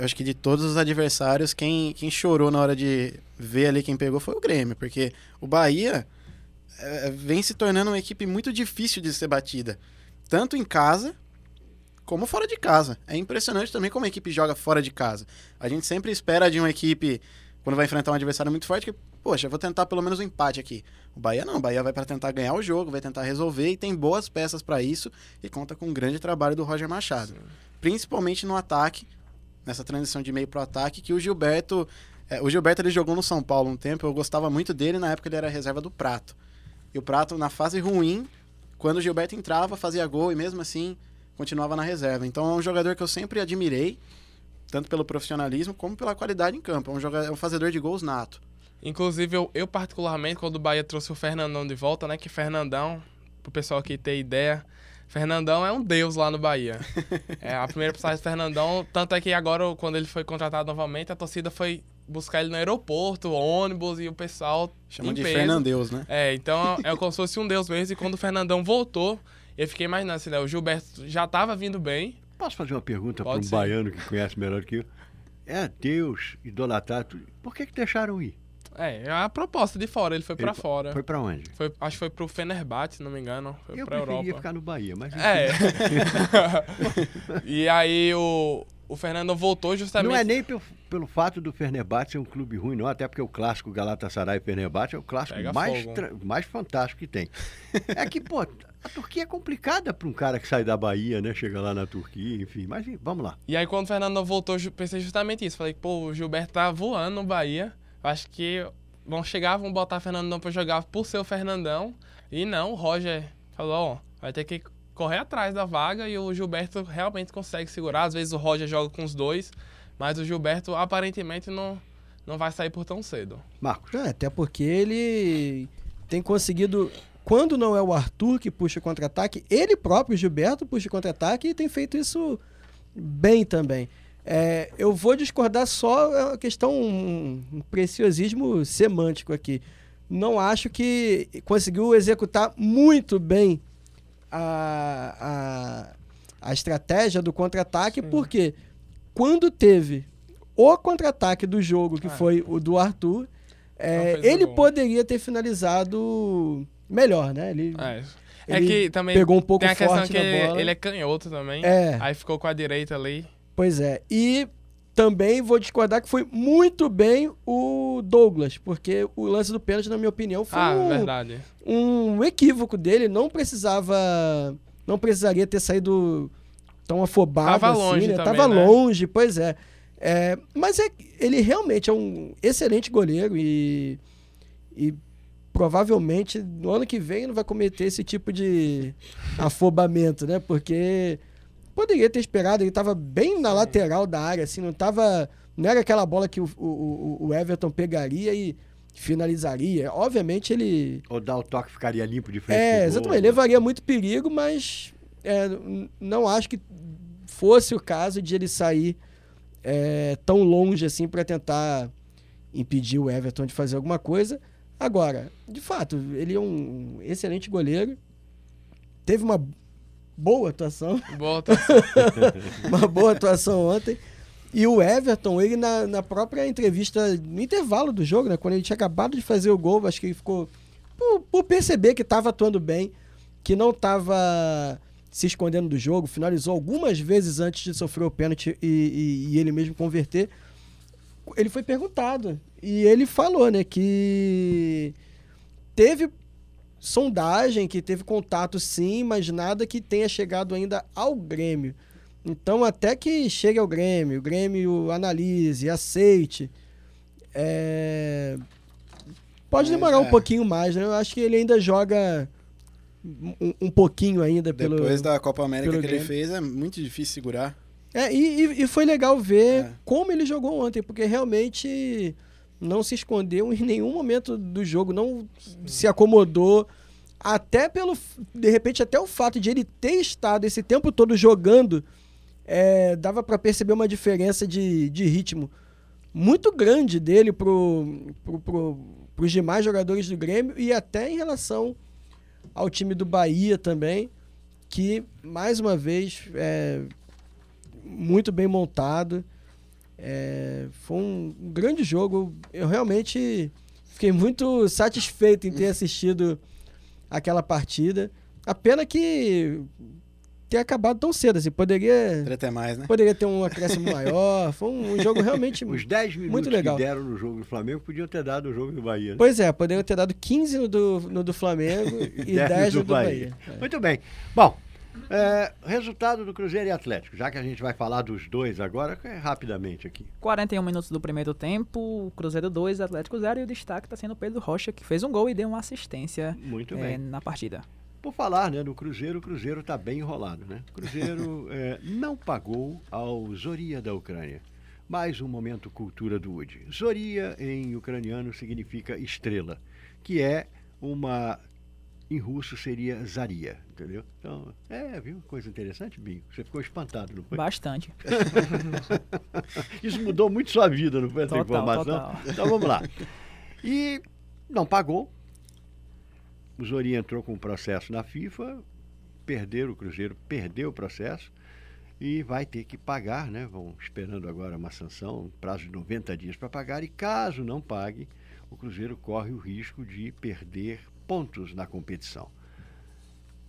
Acho que de todos os adversários, quem, quem chorou na hora de ver ali quem pegou foi o Grêmio, porque o Bahia é, vem se tornando uma equipe muito difícil de ser batida, tanto em casa como fora de casa. É impressionante também como a equipe joga fora de casa. A gente sempre espera de uma equipe, quando vai enfrentar um adversário muito forte, que, poxa, eu vou tentar pelo menos um empate aqui. O Bahia não, o Bahia vai para tentar ganhar o jogo, vai tentar resolver e tem boas peças para isso e conta com um grande trabalho do Roger Machado. Principalmente no ataque, nessa transição de meio pro ataque, que o Gilberto. é, o Gilberto ele jogou no São Paulo um tempo, eu gostava muito dele, na época ele era reserva do Prato. E o Prato, na fase ruim, quando o Gilberto entrava, fazia gol e mesmo assim continuava na reserva. Então é um jogador que eu sempre admirei, tanto pelo profissionalismo como pela qualidade em campo. É um, jogador, é um fazedor de gols nato. Inclusive, eu, eu particularmente, quando o Bahia trouxe o Fernandão de volta, né? Que Fernandão, pro pessoal aqui ter ideia, Fernandão é um deus lá no Bahia. é a primeira passagem do Fernandão, tanto é que agora, quando ele foi contratado novamente, a torcida foi buscar ele no aeroporto, ônibus e o pessoal Chamam em de peso. Fernandeus, né? É, então é como se fosse um deus mesmo. E quando o Fernandão voltou, Eu fiquei imaginando assim, né? O Gilberto já tava vindo bem. Posso fazer uma pergunta para um baiano que conhece melhor do que eu? É Deus, idolatrado. Por que, que deixaram ir? É, a proposta de fora, ele foi pra Ele fora. Foi para onde? Foi- acho que foi pro Fenerbahçe, se não me engano. Foi eu pra preferia Europa. ficar no Bahia, mas É. e aí o, o Fernando voltou justamente. não é nem pelo, pelo fato do Fenerbahçe ser um clube ruim, não. Até porque o clássico Galatasaray e Fenerbahçe é o clássico Pega mais, tra- mais fantástico que tem. É que, pô, a Turquia é complicada para um cara que sai da Bahia, né? Chega lá na Turquia, enfim. Mas vamos lá. E aí quando o Fernando voltou, eu pensei justamente isso. Falei, pô, o Gilberto tá voando no Bahia. Eu acho que vão chegar, vão botar Fernandão pra jogar por ser o Fernandão. E não, o Roger falou, ó, vai ter que correr atrás da vaga e o Gilberto realmente consegue segurar. Às vezes o Roger joga com os dois, mas o Gilberto aparentemente não, não vai sair por tão cedo. Marcos. É, até porque ele tem conseguido. Quando não é o Arthur que puxa contra-ataque, ele próprio, Gilberto, puxa contra-ataque e tem feito isso bem também. É, eu vou discordar só é uma questão, um, um preciosismo semântico aqui. Não acho que conseguiu executar muito bem a, a, a estratégia do contra-ataque, porque quando teve o contra-ataque do jogo, que É. foi o do Arthur, é, ele gol. poderia ter finalizado melhor, né? Ele, É, é ele que também pegou um pouco tem a questão forte que ele, ele é canhoto também. É. Aí ficou com a direita ali. Pois é. E também vou discordar que foi muito bem o Douglas, porque o lance do pênalti, na minha opinião, foi Ah, um, um equívoco dele. Não precisava. Não precisaria ter saído tão afobado Tava assim, longe né? também, Tava né? longe, pois é. É, mas é, ele realmente é um excelente goleiro e, e provavelmente no ano que vem não vai cometer esse tipo de afobamento, né? Porque poderia ter esperado, ele estava bem na lateral da área, assim, não tava. Não era aquela bola que o, o, o- Everton pegaria e finalizaria. Obviamente ele. Ou dar o toque ficaria limpo de frente. É, gol, exatamente. né? Levaria muito perigo, mas é, não acho que fosse o caso de ele sair é, tão longe assim para tentar impedir o Everton de fazer alguma coisa. Agora, de fato, ele é um excelente goleiro. Teve uma boa atuação, Boa tá. uma boa atuação ontem. E o Everton, ele na, na própria entrevista, no intervalo do jogo, né? Quando ele tinha acabado de fazer o gol, acho que ele ficou. Por, por perceber que estava atuando bem, que não estava se escondendo do jogo, finalizou algumas vezes antes de sofrer o pênalti e, e- e ele mesmo converter. Ele foi perguntado. E ele falou, né, que teve sondagem, que teve contato sim, mas nada que tenha chegado ainda ao Grêmio. Então, até que chegue ao Grêmio, o Grêmio analise, aceite, é, pode Mas, demorar um é. pouquinho mais, né? Eu acho que ele ainda joga um, um pouquinho ainda pelo... Depois da Copa América que ele Grêmio. fez, é muito difícil segurar. É, e, e- e foi legal ver É. como ele jogou ontem, porque realmente não se escondeu em nenhum momento do jogo, não se acomodou. Até pelo. De repente, até o fato de ele ter estado esse tempo todo jogando, é, dava para perceber uma diferença de, de ritmo muito grande dele pro, pro, pro, pros demais jogadores do Grêmio e até em relação ao time do Bahia também, que mais uma vez é, muito bem montado. É, foi um grande jogo. Eu realmente fiquei muito satisfeito em ter assistido aquela partida. A pena que ter acabado tão cedo. Assim, poderia, Poderia ter mais, né? poderia ter um acréscimo maior. Foi um jogo realmente. Os 10 minutos Muito legal. que deram no jogo do Flamengo podiam ter dado no jogo do Bahia. né? Pois é, poderia ter dado 15 no do, no do Flamengo e 10 no do Bahia. É. Muito bem. Bom, é, resultado do Cruzeiro e Atlético. Já que a gente vai falar dos dois agora, é, rapidamente aqui. 41 minutos do primeiro tempo, Cruzeiro 2, Atlético 0 e o destaque está sendo o Pedro Rocha, que fez um gol e deu uma assistência Muito eh, bem. na partida. Por falar né, no Cruzeiro, o Cruzeiro está bem enrolado. Né? O Cruzeiro é, não pagou ao Zoria da Ucrânia. Mais um momento cultura do Woody. Zoria em ucraniano significa estrela, que é uma. Em russo seria Zaria, entendeu? Então, é, viu? Coisa interessante, Binho. Você ficou espantado, não foi? Bastante. Isso mudou muito sua vida, não foi essa Total, informação? total. Então vamos lá. E não pagou. O Zori entrou com um processo na FIFA. perderam, o Cruzeiro perdeu o processo e vai ter que pagar, né? Vão esperando agora uma sanção, um prazo de 90 dias para pagar, e caso não pague, o Cruzeiro corre o risco de perder pontos na competição.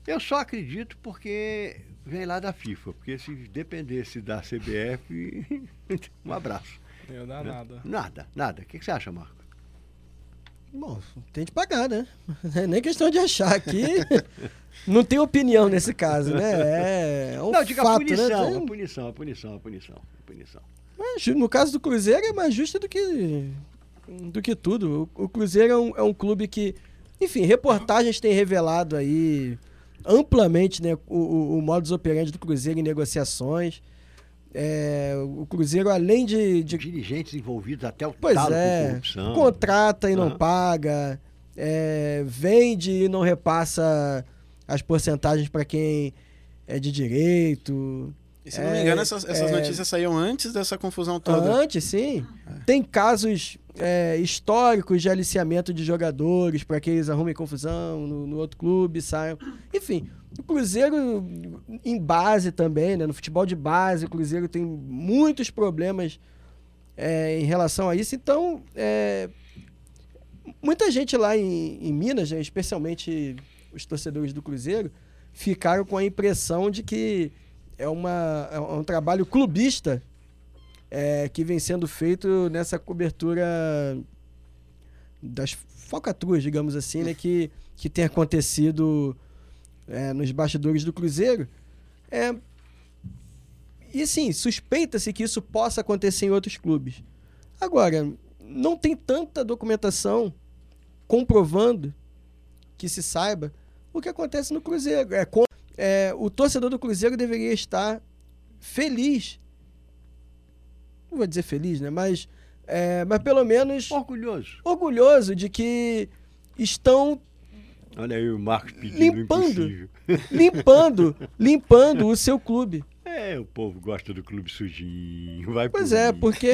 Eu só acredito porque vem lá da FIFA, porque se dependesse da CBF, um abraço. Não dá nada. Nada, nada. O que, que você acha, Marco? Bom, tem de pagar, né? Não é nem questão de achar aqui. não tem opinião nesse caso, né? É um não, diga fato, a punição, né? a punição, a punição, a punição, a punição. Mas, no caso do Cruzeiro é mais justa do que, do que tudo. O, o Cruzeiro é um, é um clube que, enfim, reportagens têm revelado aí amplamente né, o, o, o modus operandi do Cruzeiro em negociações. É, o Cruzeiro, além de, de Dirigentes envolvidos até o Pois talo é, com corrupção. contrata e não paga, é, vende e não repassa as porcentagens para quem é de direito. E se não me É, engano, essas, essas é. notícias saíam antes dessa confusão toda. Antes, sim. Tem casos é, históricos de aliciamento de jogadores para que eles arrumem confusão no, no outro clube, saiam. Enfim, o Cruzeiro em base também, né? No futebol de base, o Cruzeiro tem muitos problemas é, em relação a isso. Então, é, muita gente lá em, em Minas, né, especialmente os torcedores do Cruzeiro, ficaram com a impressão de que é, uma, é um trabalho clubista é, que vem sendo feito nessa cobertura das falcatruas, digamos assim, né, que, que tem acontecido é, nos bastidores do Cruzeiro. É, e sim, suspeita-se que isso possa acontecer em outros clubes. Agora, não tem tanta documentação comprovando que se saiba o que acontece no Cruzeiro. É, com- é, o torcedor do Cruzeiro deveria estar feliz. Não vou dizer feliz, né? Mas, é, mas pelo menos Orgulhoso. orgulhoso de que estão Olha aí o Marcos pedindo Limpando. limpando, limpando o seu clube. É, o povo gosta do clube sujinho. Vai Pois por é, mim. porque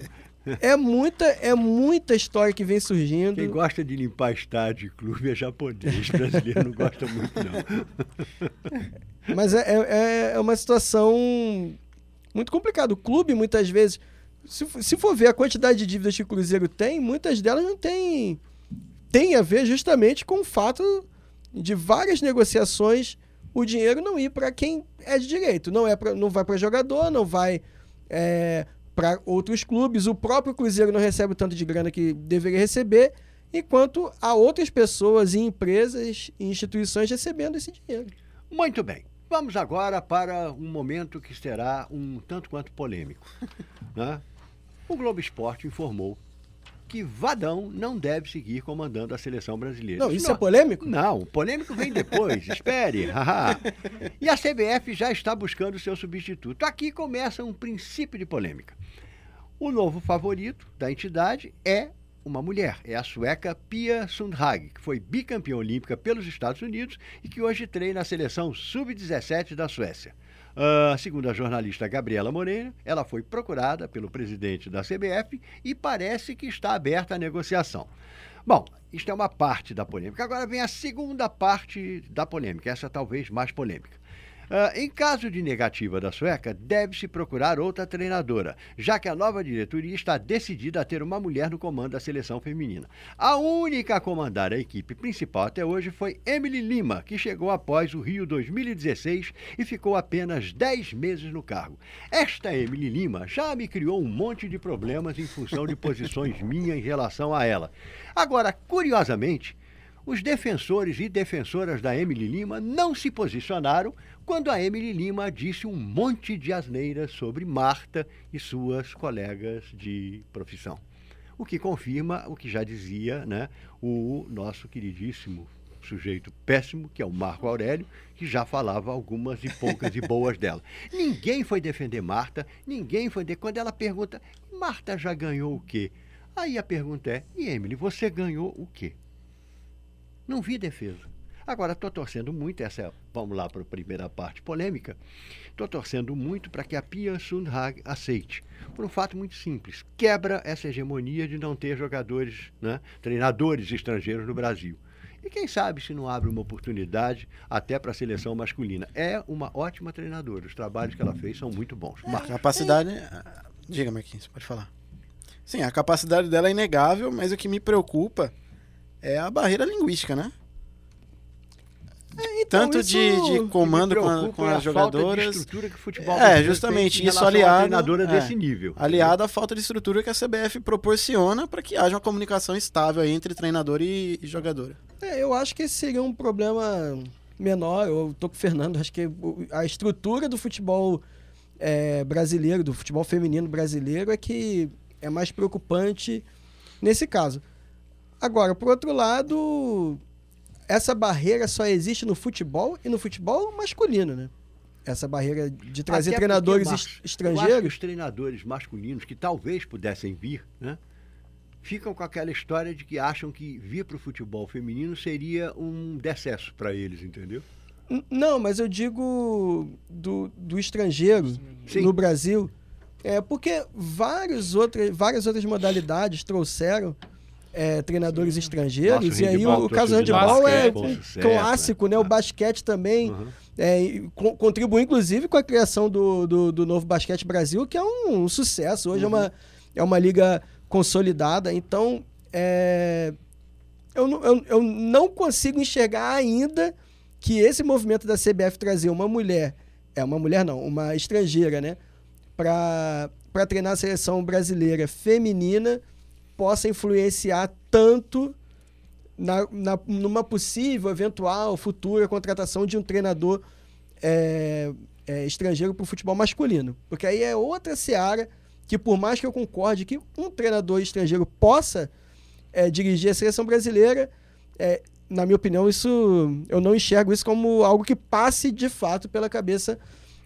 é muita, é muita história que vem surgindo. Quem gosta de limpar estádio e clube é japonês. Brasileiro não gosta muito, não. Mas é, é, é uma situação muito complicada. O clube, muitas vezes, se, for- se for ver a quantidade de dívidas que o Cruzeiro tem, muitas delas não têm tem a ver justamente com o fato de várias negociações o dinheiro não ir para quem é de direito. Não, é pra, não vai para jogador, não vai para outros clubes. O próprio Cruzeiro não recebe o tanto de grana que deveria receber, enquanto há outras pessoas e empresas e instituições recebendo esse dinheiro. Muito bem. Vamos agora para um momento que será um tanto quanto polêmico. né? O Globo Esporte informou que Vadão não deve seguir comandando a seleção brasileira. Não, isso é polêmico? Não, o polêmico vem depois, espere. e a CBF já está buscando seu substituto. Aqui começa um princípio de polêmica. O novo favorito da entidade é uma mulher, é a sueca Pia Sundhage, que foi bicampeã olímpica pelos Estados Unidos e que hoje treina a seleção sub-17 da Suécia. Ah, segundo a jornalista Gabriela Moreira, ela foi procurada pelo presidente da CBF e parece que está aberta a negociação. Bom, isto é uma parte da polêmica. Agora vem a segunda parte da polêmica, essa talvez mais polêmica. Ah, em caso de negativa da sueca, deve-se procurar outra treinadora, já que a nova diretoria está decidida a ter uma mulher no comando da seleção feminina. A única a comandar a equipe principal até hoje foi Emily Lima, que chegou após o Rio 2016 e ficou apenas 10 meses no cargo. Esta Emily Lima já me criou um monte de problemas em função de posições minhas em relação a ela. Agora, curiosamente, os defensores e defensoras da Emily Lima não se posicionaram quando a Emily Lima disse um monte de asneiras sobre Marta e suas colegas de profissão. O que confirma o que já dizia né, o nosso queridíssimo sujeito péssimo, que é o Marco Aurélio, que já falava algumas e poucas e boas dela. Ninguém foi defender Marta, ninguém foi. De... Quando ela pergunta, Marta já ganhou o quê? Aí a pergunta é: e Emily, você ganhou o quê? Não vi defesa. Agora, estou torcendo muito, essa é, vamos lá para a primeira parte polêmica, estou torcendo muito para que a Pia Sundhage aceite, por um fato muito simples, quebra essa hegemonia de não ter jogadores, né, treinadores estrangeiros no Brasil. E quem sabe se não abre uma oportunidade até para a seleção masculina. É uma ótima treinadora. Os trabalhos que ela fez são muito bons. A capacidade. Diga, Marquinhos, pode falar. Sim, a capacidade dela é inegável, mas o que me preocupa é a barreira linguística, né? Então, Tanto de, de comando com, a- com é a as falta de jogadoras. estrutura que o futebol É, justamente, isso aliado- treinadora é, desse nível. Aliado à falta de estrutura que a CBF proporciona para que haja uma comunicação estável entre treinador e, e jogadora. É, eu acho que esse seria um problema menor. Eu tô com o Fernando, acho que a estrutura do futebol é, brasileiro, do futebol feminino brasileiro, é que é mais preocupante nesse caso. Agora, por outro lado, essa barreira só existe no futebol e no futebol masculino, né? Essa barreira de trazer Até treinadores porque, Marcos, estrangeiros. os treinadores masculinos que talvez pudessem vir, né? Ficam com aquela história de que acham que vir para o futebol feminino seria um decesso para eles, entendeu? Não, mas eu digo do, do estrangeiro Sim. no Brasil. É porque vários outras, várias outras modalidades trouxeram é, treinadores estrangeiros. Nosso e aí handebol o, caso do o handebol é basquete clássico, né? O basquete também Uhum. é, co- contribuiu, inclusive, com a criação do, do, do novo Basquete Brasil, que é um, sucesso. Hoje é, uma, é uma liga consolidada. Então, é, eu, não- eu, eu não consigo enxergar ainda que esse movimento da CBF trazer uma mulher, é uma mulher não, uma estrangeira, né, para treinar a seleção brasileira feminina possa influenciar tanto na, na, numa possível, eventual, futura contratação de um treinador é, é, estrangeiro para o futebol masculino. Porque aí é outra seara que, por mais que eu concorde que um treinador estrangeiro possa é, dirigir a seleção brasileira, é, na minha opinião, isso eu não enxergo isso como algo que passe de fato pela cabeça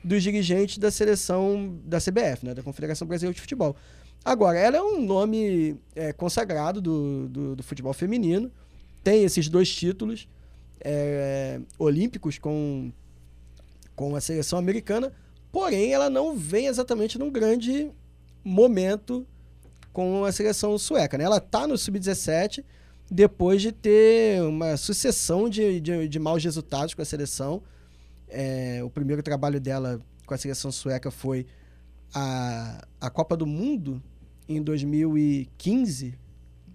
dos dirigentes da seleção da CBF, né, da Confederação Brasileira de Futebol. Agora, ela é um nome é, consagrado do, do, do futebol feminino, tem esses dois títulos é, olímpicos com, com a seleção americana, porém ela não vem exatamente num grande momento com a seleção sueca. Né? Ela está no sub-17 depois de ter uma sucessão de, de, de maus resultados com a seleção. É, o primeiro trabalho dela com a seleção sueca foi a, a Copa do Mundo em 2015,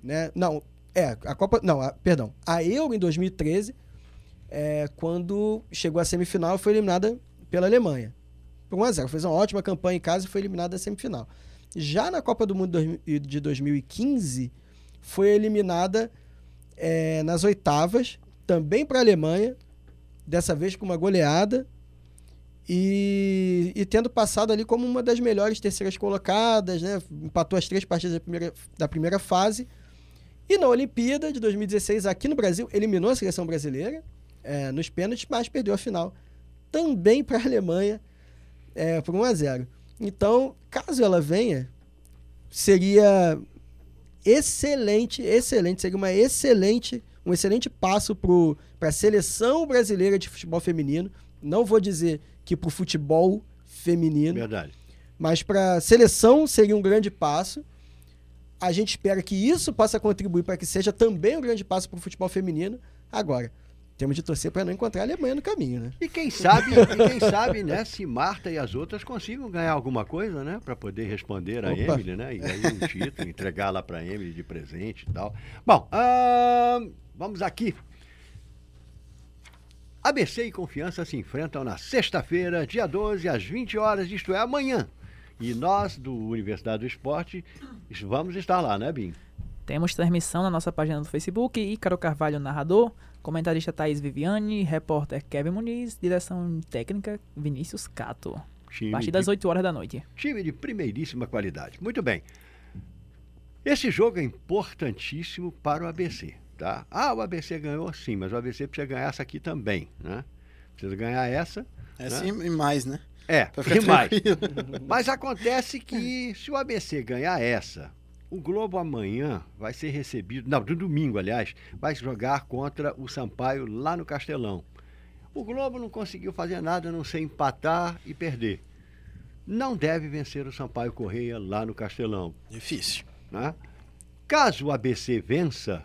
né? Não, é, a Copa, não, a- perdão, a Euro em 2013, é, quando chegou à semifinal foi eliminada pela Alemanha. Por 1 a 0, fez uma ótima campanha em casa e foi eliminada da semifinal. Já na Copa do Mundo de 2015, foi eliminada é, nas oitavas, também para a Alemanha, dessa vez com uma goleada, e, e tendo passado ali como uma das melhores terceiras colocadas, né? empatou as três partidas da primeira, da primeira fase. E na Olimpíada de 2016, aqui no Brasil, eliminou a seleção brasileira é, nos pênaltis, mas perdeu a final também para a Alemanha é, por 1 a 0. Então, caso ela venha, seria excelente, excelente, seria uma excelente, um excelente passo para a seleção brasileira de futebol feminino. Não vou dizer que para o futebol feminino, Verdade. mas para a seleção seria um grande passo. A gente espera que isso possa contribuir para que seja também um grande passo para o futebol feminino. Agora, temos de torcer para não encontrar a Alemanha no caminho, né? E quem sabe, e quem sabe, né, se Marta e as outras consigam ganhar alguma coisa, né, para poder responder a Opa. Emily, né, e aí um título, entregar lá para Emily de presente e tal. Bom, ahn, vamos aqui. ABC e Confiança se enfrentam na sexta-feira, dia 12, às 20 horas, isto é, amanhã. E nós, do Universidade do Esporte, vamos estar lá, né, Bim? Temos transmissão na nossa página do Facebook, Ícaro Carvalho, narrador, comentarista Thaís Viviane, repórter Kevin Muniz, direção técnica Vinícius Cato. A Time partir de das 8 horas da noite. Time de primeiríssima qualidade. Muito bem. Esse jogo é importantíssimo para o ABC, tá? Ah, o ABC ganhou sim, mas o ABC precisa ganhar essa aqui também, né? Precisa ganhar essa. É né? e mais, né? É, e mais. Mas acontece que se o ABC ganhar essa, o Globo amanhã vai ser recebido, não, no domingo, aliás, vai jogar contra o Sampaio lá no Castelão. O Globo não conseguiu fazer nada a não ser empatar e perder. Não deve vencer o Sampaio Correia lá no Castelão. Difícil. né? Caso o ABC vença,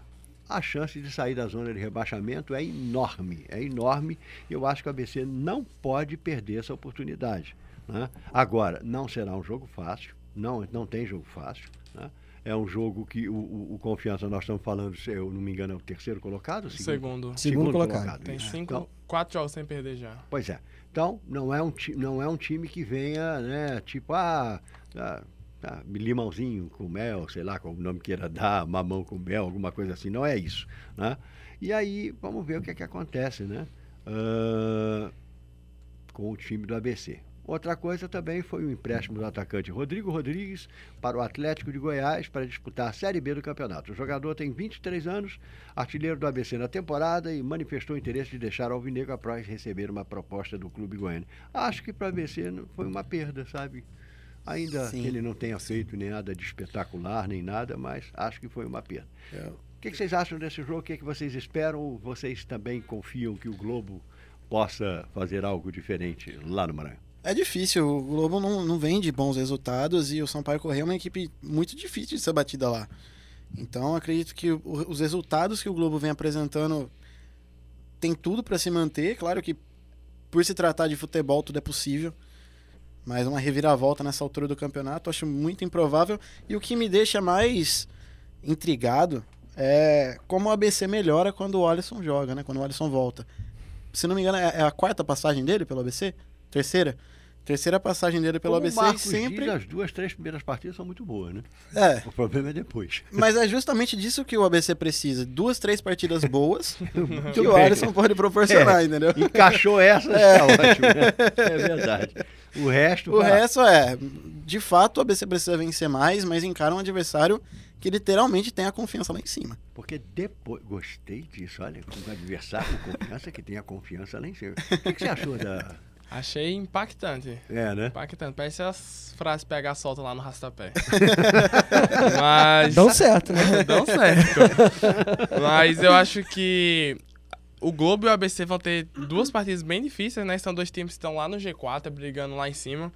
a chance de sair da zona de rebaixamento é enorme, é enorme. E eu acho que o ABC não pode perder essa oportunidade. né? Agora, não será um jogo fácil, não, não tem jogo fácil. né? É um jogo que o, o- o Confiança, nós estamos falando, se eu não me engano, é o terceiro colocado? o Segundo. Segundo colocado. Tem isso. cinco, Então, quatro jogos sem perder já. Pois é. Então, não é um, não é um time que venha, né, tipo, ah, ah, ah, limãozinho com mel, sei lá qual o nome queira dar, mamão com mel, alguma coisa assim. Não é isso, né? E aí, vamos ver o que é que acontece, né? Ah, com o time do ABC. Outra coisa também foi o empréstimo do atacante Rodrigo Rodrigues para o Atlético de Goiás para disputar a Série B do campeonato. O jogador tem 23 anos, artilheiro do ABC na temporada e manifestou interesse de deixar o Alvinegro após receber uma proposta do clube goiano. Acho que para o ABC foi uma perda, sabe? Ainda Sim. ele não tenha feito nem nada de espetacular, nem nada, mas acho que foi uma perda. É. O que, que vocês acham desse jogo? O que, que vocês esperam? Vocês também confiam que o Globo possa fazer algo diferente lá no Maranhão? É difícil, o Globo não, não vem de bons resultados e o Sampaio Correia é uma equipe muito difícil de ser batida lá. Então acredito que os resultados que o Globo vem apresentando tem tudo para se manter. Claro que por se tratar de futebol tudo é possível, mas uma reviravolta nessa altura do campeonato acho muito improvável. E o que me deixa mais intrigado é como o ABC melhora quando o Alisson joga, né? Quando o Alisson volta. Se não me engano, é é a quarta passagem dele pelo ABC? Terceira? Terceira passagem dele pelo Como ABC Marcos sempre. diz, as duas, três primeiras partidas são muito boas, né? É, O problema é depois. mas é justamente disso que o ABC precisa. Duas, três partidas boas que o. Alisson pode proporcionar, entendeu? Encaixou essa, está ótimo. Né? É verdade. O resto. O vai- resto é, de fato, o ABC precisa vencer mais, mas encara um adversário que literalmente tem a confiança lá em cima. Porque depois. Gostei disso, olha, com um adversário com confiança que tem a confiança lá em cima. O que, que você achou da. Achei impactante. É, né? Impactante. Parece as frases pegar solta lá no rastapé. Mas. Dão certo, né? Dão certo. Mas eu acho que o Globo e o ABC vão ter duas partidas bem difíceis, né? São dois times que estão lá no G4, brigando lá em cima.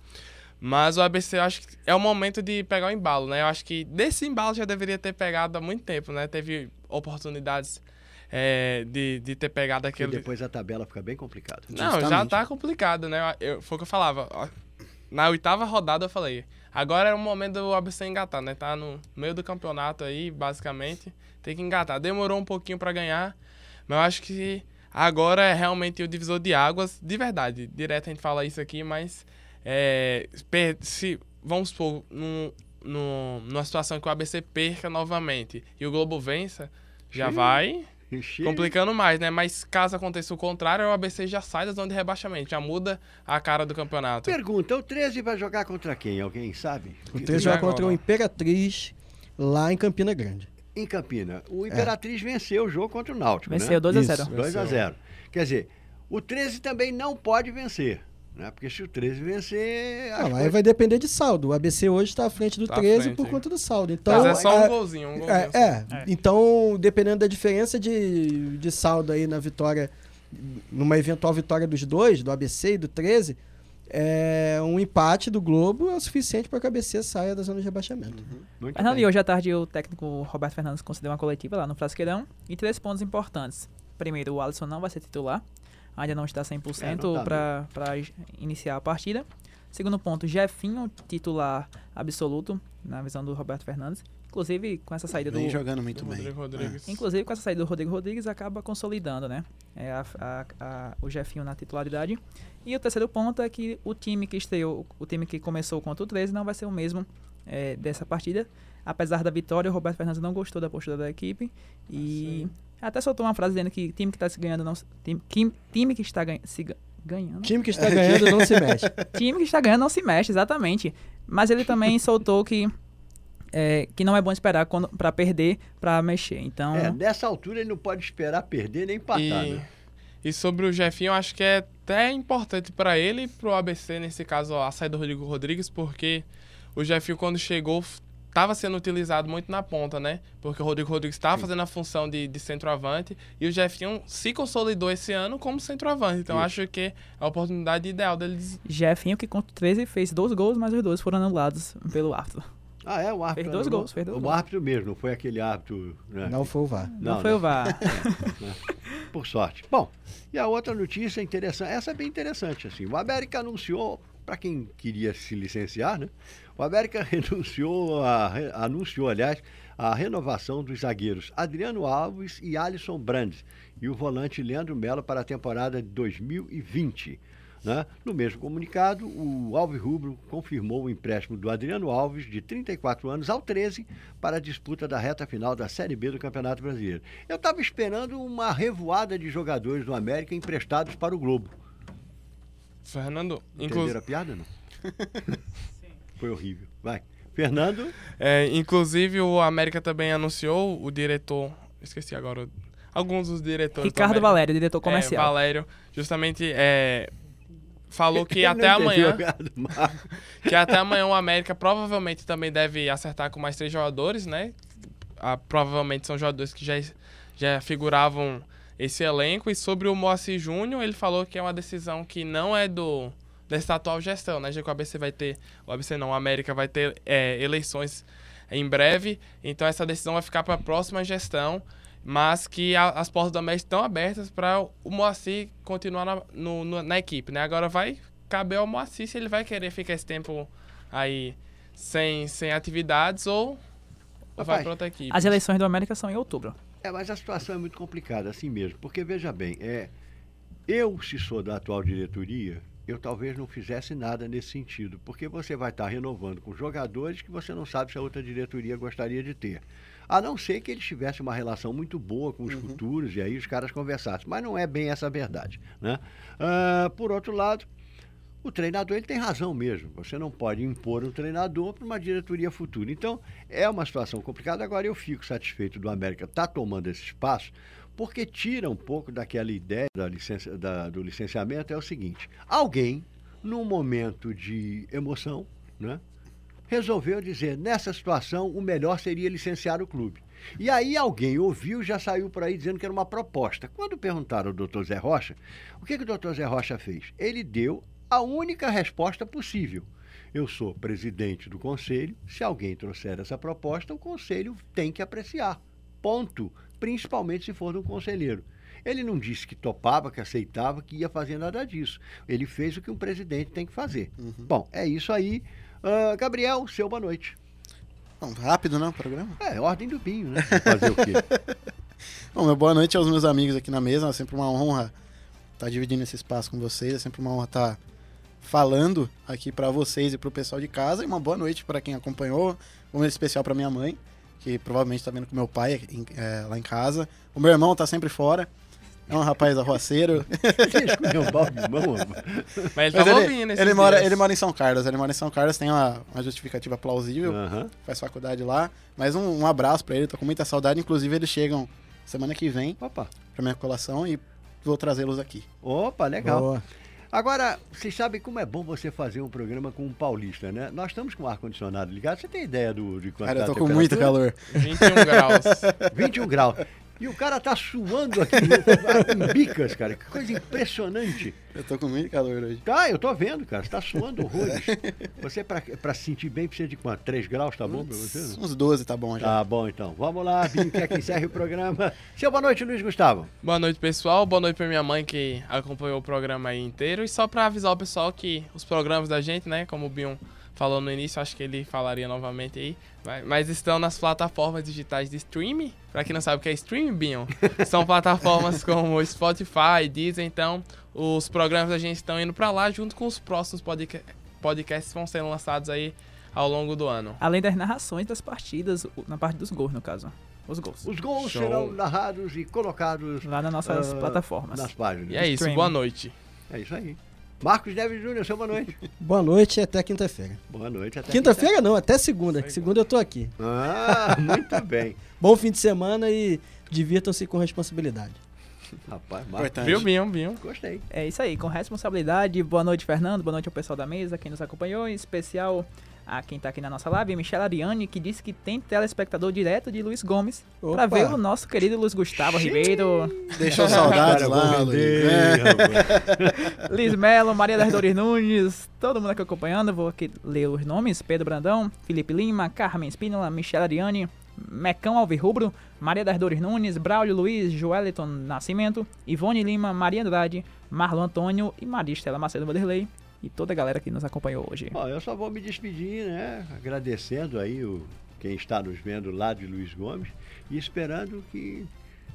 Mas o ABC eu acho que é o momento de pegar o embalo, né? Eu acho que desse embalo já deveria ter pegado há muito tempo, né? Teve oportunidades é, de, de ter pegado aquele. depois a tabela fica bem complicada. Não, já tá complicado, né? Eu, foi o que eu falava. Na oitava rodada eu falei. Agora é o momento do ABC engatar, né? Tá no meio do campeonato aí, basicamente. Tem que engatar. Demorou um pouquinho pra ganhar, mas eu acho que agora é realmente o divisor de águas, de verdade. Direto a gente fala isso aqui, mas é, se vamos supor, num, num, numa situação que o ABC perca novamente e o Globo vença, já Sim. vai Ixi, complicando mais, né? Mas caso aconteça o contrário, o ABC já sai da zona de rebaixamento, já muda a cara do campeonato. Pergunta: o 13 vai jogar contra quem? Alguém sabe? O 13 joga Agora. contra o Imperatriz lá em Campina Grande. Em Campina. O Imperatriz venceu o jogo contra o Náutico. Venceu né? 2 a Isso. 0 2 a Venceu. 0 Quer dizer, o 13 também não pode vencer. Né? Porque se o 13 vencer. Não, aí coisas- vai depender de saldo. O ABC hoje está à frente do Tá à 13 frente. por conta do saldo. Então, Mas é só um a- golzinho, um golzinho. É, só. é, então dependendo da diferença de, de saldo aí na vitória, numa eventual vitória dos dois, do ABC e do 13, é, um empate do Globo é o suficiente para o ABC saia da zona de rebaixamento. Bem. e hoje à tarde o técnico Roberto Fernandes concedeu uma coletiva lá no Frasqueirão e três pontos importantes. Primeiro, o Alisson não vai ser titular, ainda não está 100% É, tá para para iniciar a partida. Segundo ponto, Jefinho, titular absoluto, na visão do Roberto Fernandes. Inclusive, com essa saída do. Vem jogando muito Do bem. Rodrigo Rodrigues. Inclusive, com essa saída do Rodrigo Rodrigues, acaba consolidando, né? É a- a- a- o Jefinho na titularidade. E o terceiro ponto é que o time que estreou, o time que começou contra o 13 não vai ser o mesmo é, dessa partida. Apesar da vitória, o Roberto Fernandes não gostou da postura da equipe. E até soltou uma frase dizendo que time que está se ganhando não. Time, time, time que está ganha, se ga- ganhando. time que está ganhando não se mexe. time que está ganhando não se mexe, exatamente. Mas ele também soltou que. É, que não é bom esperar pra perder, pra mexer. Então. É, nessa altura ele não pode esperar perder nem empatar. E, né? e sobre o Jefinho, eu acho que é até importante para ele e pro ABC, nesse caso, ó, a saída do Rodrigo Rodrigues, porque o Jefinho, quando chegou, estava sendo utilizado muito na ponta, né? Porque o Rodrigo Rodrigues estava fazendo a função de, de centroavante e o Jefinho se consolidou esse ano como centroavante. Então, acho que é a oportunidade ideal deles. Jefinho, que contra o 13 fez dois gols, mas os dois foram anulados pelo árbitro. Ah, é? O árbitro. Fez dois anulou? gols, fez dois O gols. árbitro mesmo, não foi aquele árbitro. né? Não foi o VAR. Não, foi o VAR. por sorte. Bom, e a outra notícia interessante, essa é bem interessante, assim. O América anunciou, para quem queria se licenciar, né? O América renunciou a, anunciou, aliás, a renovação dos zagueiros Adriano Alves e Alisson Brandes e o volante Leandro Melo para a temporada de 2020. Né? No mesmo comunicado, o Alves Rubro confirmou o empréstimo do Adriano Alves, de 34 anos, ao 13, para a disputa da reta final da Série B do Campeonato Brasileiro. Eu estava esperando uma revoada de jogadores do América emprestados para o Globo. Fernando, Entenderam inclusive. a piada, não? Foi horrível. Vai. Fernando, É, inclusive, o América também anunciou o diretor. Esqueci agora. Alguns dos diretores. do Ricardo. Valério, diretor É, comercial. Valério, justamente é, falou que até amanhã. Que até amanhã o América provavelmente também deve acertar com mais três jogadores, né? Ah, provavelmente são jogadores que já, já figuravam esse elenco. E sobre o Moacir Júnior, ele falou que é uma decisão que não é do dessa atual gestão, né? Já que o ABC vai ter. O ABC não, o América vai ter é, eleições em breve. Então essa decisão vai ficar para a próxima gestão. Mas que a- as portas do América estão abertas para o Moacir continuar na, no- no- na equipe, né? Agora vai caber ao Moacir se ele vai querer ficar esse tempo aí sem, sem atividades ou, ou vai para outra equipe. As eleições do América são em outubro. É, mas a situação é muito complicada, assim mesmo. Porque, veja bem, é, eu, se sou da atual diretoria, eu talvez não fizesse nada nesse sentido. Porque você vai estar renovando com jogadores que você não sabe se a outra diretoria gostaria de ter. A não ser que eles tivessem uma relação muito boa com os futuros e aí os caras conversassem. Mas não é bem essa a verdade. Né? Ah, por outro lado, o treinador ele tem razão mesmo. Você não pode impor um treinador para uma diretoria futura. Então, é uma situação complicada. Agora, eu fico satisfeito do América estar tomando esse espaço, porque tira um pouco daquela ideia da licença, da- do licenciamento. É o seguinte: alguém, num momento de emoção, né, resolveu dizer: nessa situação, o melhor seria licenciar o clube. E aí alguém ouviu e já saiu por aí dizendo que era uma proposta. Quando perguntaram ao doutor Zé Rocha, o que, que o doutor Zé Rocha fez? Ele deu a única resposta possível. Eu sou presidente do conselho. Se alguém trouxer essa proposta, o conselho tem que apreciar. Ponto. Principalmente se for de um conselheiro. Ele não disse que topava, que aceitava, que ia fazer nada disso. Ele fez o que um presidente tem que fazer. Bom, é isso aí. Ah, Gabriel, seu boa noite. Bom, rápido, né, o programa? É, ordem do Binho, né? Fazer o quê? Bom, meu boa noite aos meus amigos aqui na mesa. É sempre uma honra estar dividindo esse espaço com vocês. É sempre uma honra estar falando aqui para vocês e para o pessoal de casa. E uma boa noite para quem acompanhou. Um momento especial para minha mãe, que provavelmente está vendo com meu pai em- é, lá em casa. O meu irmão está sempre fora. É um rapaz arruaceiro. Você escolheu balde de mão, rapaz? Mas ele Mas ele, ouvindo esses ele, mora, ele mora em São Carlos. Ele mora em São Carlos, tem uma, uma justificativa plausível. Aham. Faz faculdade lá. Mas um, um abraço para ele, tô com muita saudade. Inclusive, eles chegam semana que vem Opa. para minha colação e vou trazê-los aqui. Opa, legal. Boa. Agora, vocês sabem como é bom você fazer um programa com um paulista, né? Nós estamos com o ar-condicionado ligado. Você tem ideia do, de quanto Cara, eu tá tô a com muito calor. 21 graus. 21 graus. E o cara tá suando aqui em bicas, cara. Que coisa impressionante. Eu tô com muito calor hoje. Tá, eu tô vendo, cara. Você tá suando horrores. Você, pra, pra se sentir bem, precisa de quanto? 3 graus, tá bom pra você? não? Uns 12 tá bom já. Tá bom, então. Vamos lá, Binho, quer que encerre o programa. Seu boa noite, Luiz Gustavo. Boa noite, pessoal. Boa noite pra minha mãe que acompanhou o programa aí inteiro. E só pra avisar o pessoal que os programas da gente, né, como o Bion falou no início, acho que ele falaria novamente aí, mas, mas estão nas plataformas digitais de streaming. Pra quem não sabe o que é streaming, Bion, são plataformas como Spotify, Deezer, então os programas da gente estão indo pra lá junto com os próximos podca podcasts que vão sendo lançados aí ao longo do ano. Além das narrações das partidas, na parte dos gols, no caso. Os gols. Os gols Show. serão narrados e colocados Lá nas nossas ah, plataformas. nas páginas. E é isso, Streaming. boa noite. É isso aí. Marcos Neves Júnior, seu boa noite. Boa noite e até quinta-feira. Boa noite. Até Quinta-feira não, até segunda. que Segunda eu tô aqui. Ah, muito bem. Bom fim de semana e divirtam-se com responsabilidade. Rapaz, Marcos, Importante. Viu, Bion? gostei. É isso aí, com responsabilidade. Boa noite, Fernando. Boa noite ao pessoal da mesa, quem nos acompanhou. Em especial a quem tá aqui na nossa live, Michelle Ariane, que disse que tem telespectador direto de Luiz Gomes Opa. pra ver o nosso querido Luiz Gustavo Ribeiro, Deixou saudades Cara, lá, Luiz. É. Liz Melo, Maria das Dores Nunes, todo mundo aqui acompanhando. Vou aqui ler os nomes: Pedro Brandão, Felipe Lima, Carmen Espínola, Michelle Ariane, Mecão Alvirrubro, Maria das Dores Nunes, Braulio Luiz, Joeliton Nascimento, Ivone Lima, Maria Andrade, Marlon Antônio e Maria Estela Macedo Vanderlei. E toda a galera que nos acompanhou hoje. Bom, eu só vou me despedir, né? Agradecendo aí o, quem está nos vendo lá de Luiz Gomes e esperando que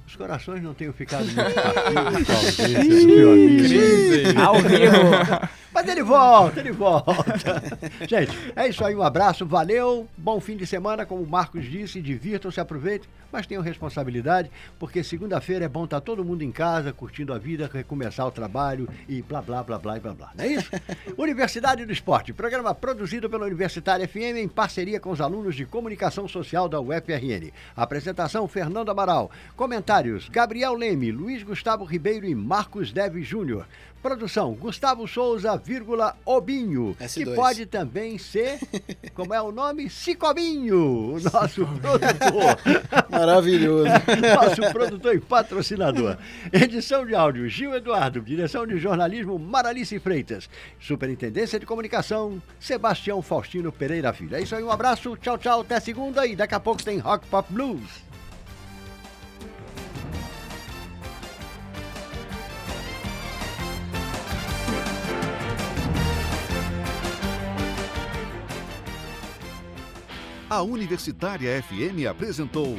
os corações não tenham ficado muito partidos. Ao vivo! Mas ele volta, ele volta. Gente, é isso aí, um abraço, valeu, bom fim de semana, como o Marcos disse, divirtam-se, aproveitem, mas tenham responsabilidade, porque segunda-feira é bom estar todo mundo em casa, curtindo a vida, recomeçar o trabalho e blá, blá, blá, blá, e blá, blá. Não é isso? Universidade do Esporte, programa produzido pela Universitária FM em parceria com os alunos de Comunicação Social da UFRN. Apresentação, Fernando Amaral. Comentários, Gabriel Leme, Luiz Gustavo Ribeiro e Marcos Deve Júnior. Produção, Gustavo Souza, vírgula, Obinho, que S2. pode também ser, como é o nome? Cicobinho, o nosso produtor. Maravilhoso. Nosso produtor e patrocinador. Edição de áudio, Gil Eduardo. Direção de jornalismo, Maralice Freitas. Superintendência de comunicação, Sebastião Faustino Pereira Filho. É isso aí, um abraço, tchau, tchau, até segunda e daqui a pouco tem Rock Pop Blues. A Universitária FM apresentou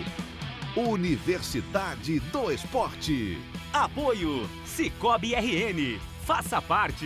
Universidade do Esporte. Apoio Cicobi RN. Faça parte.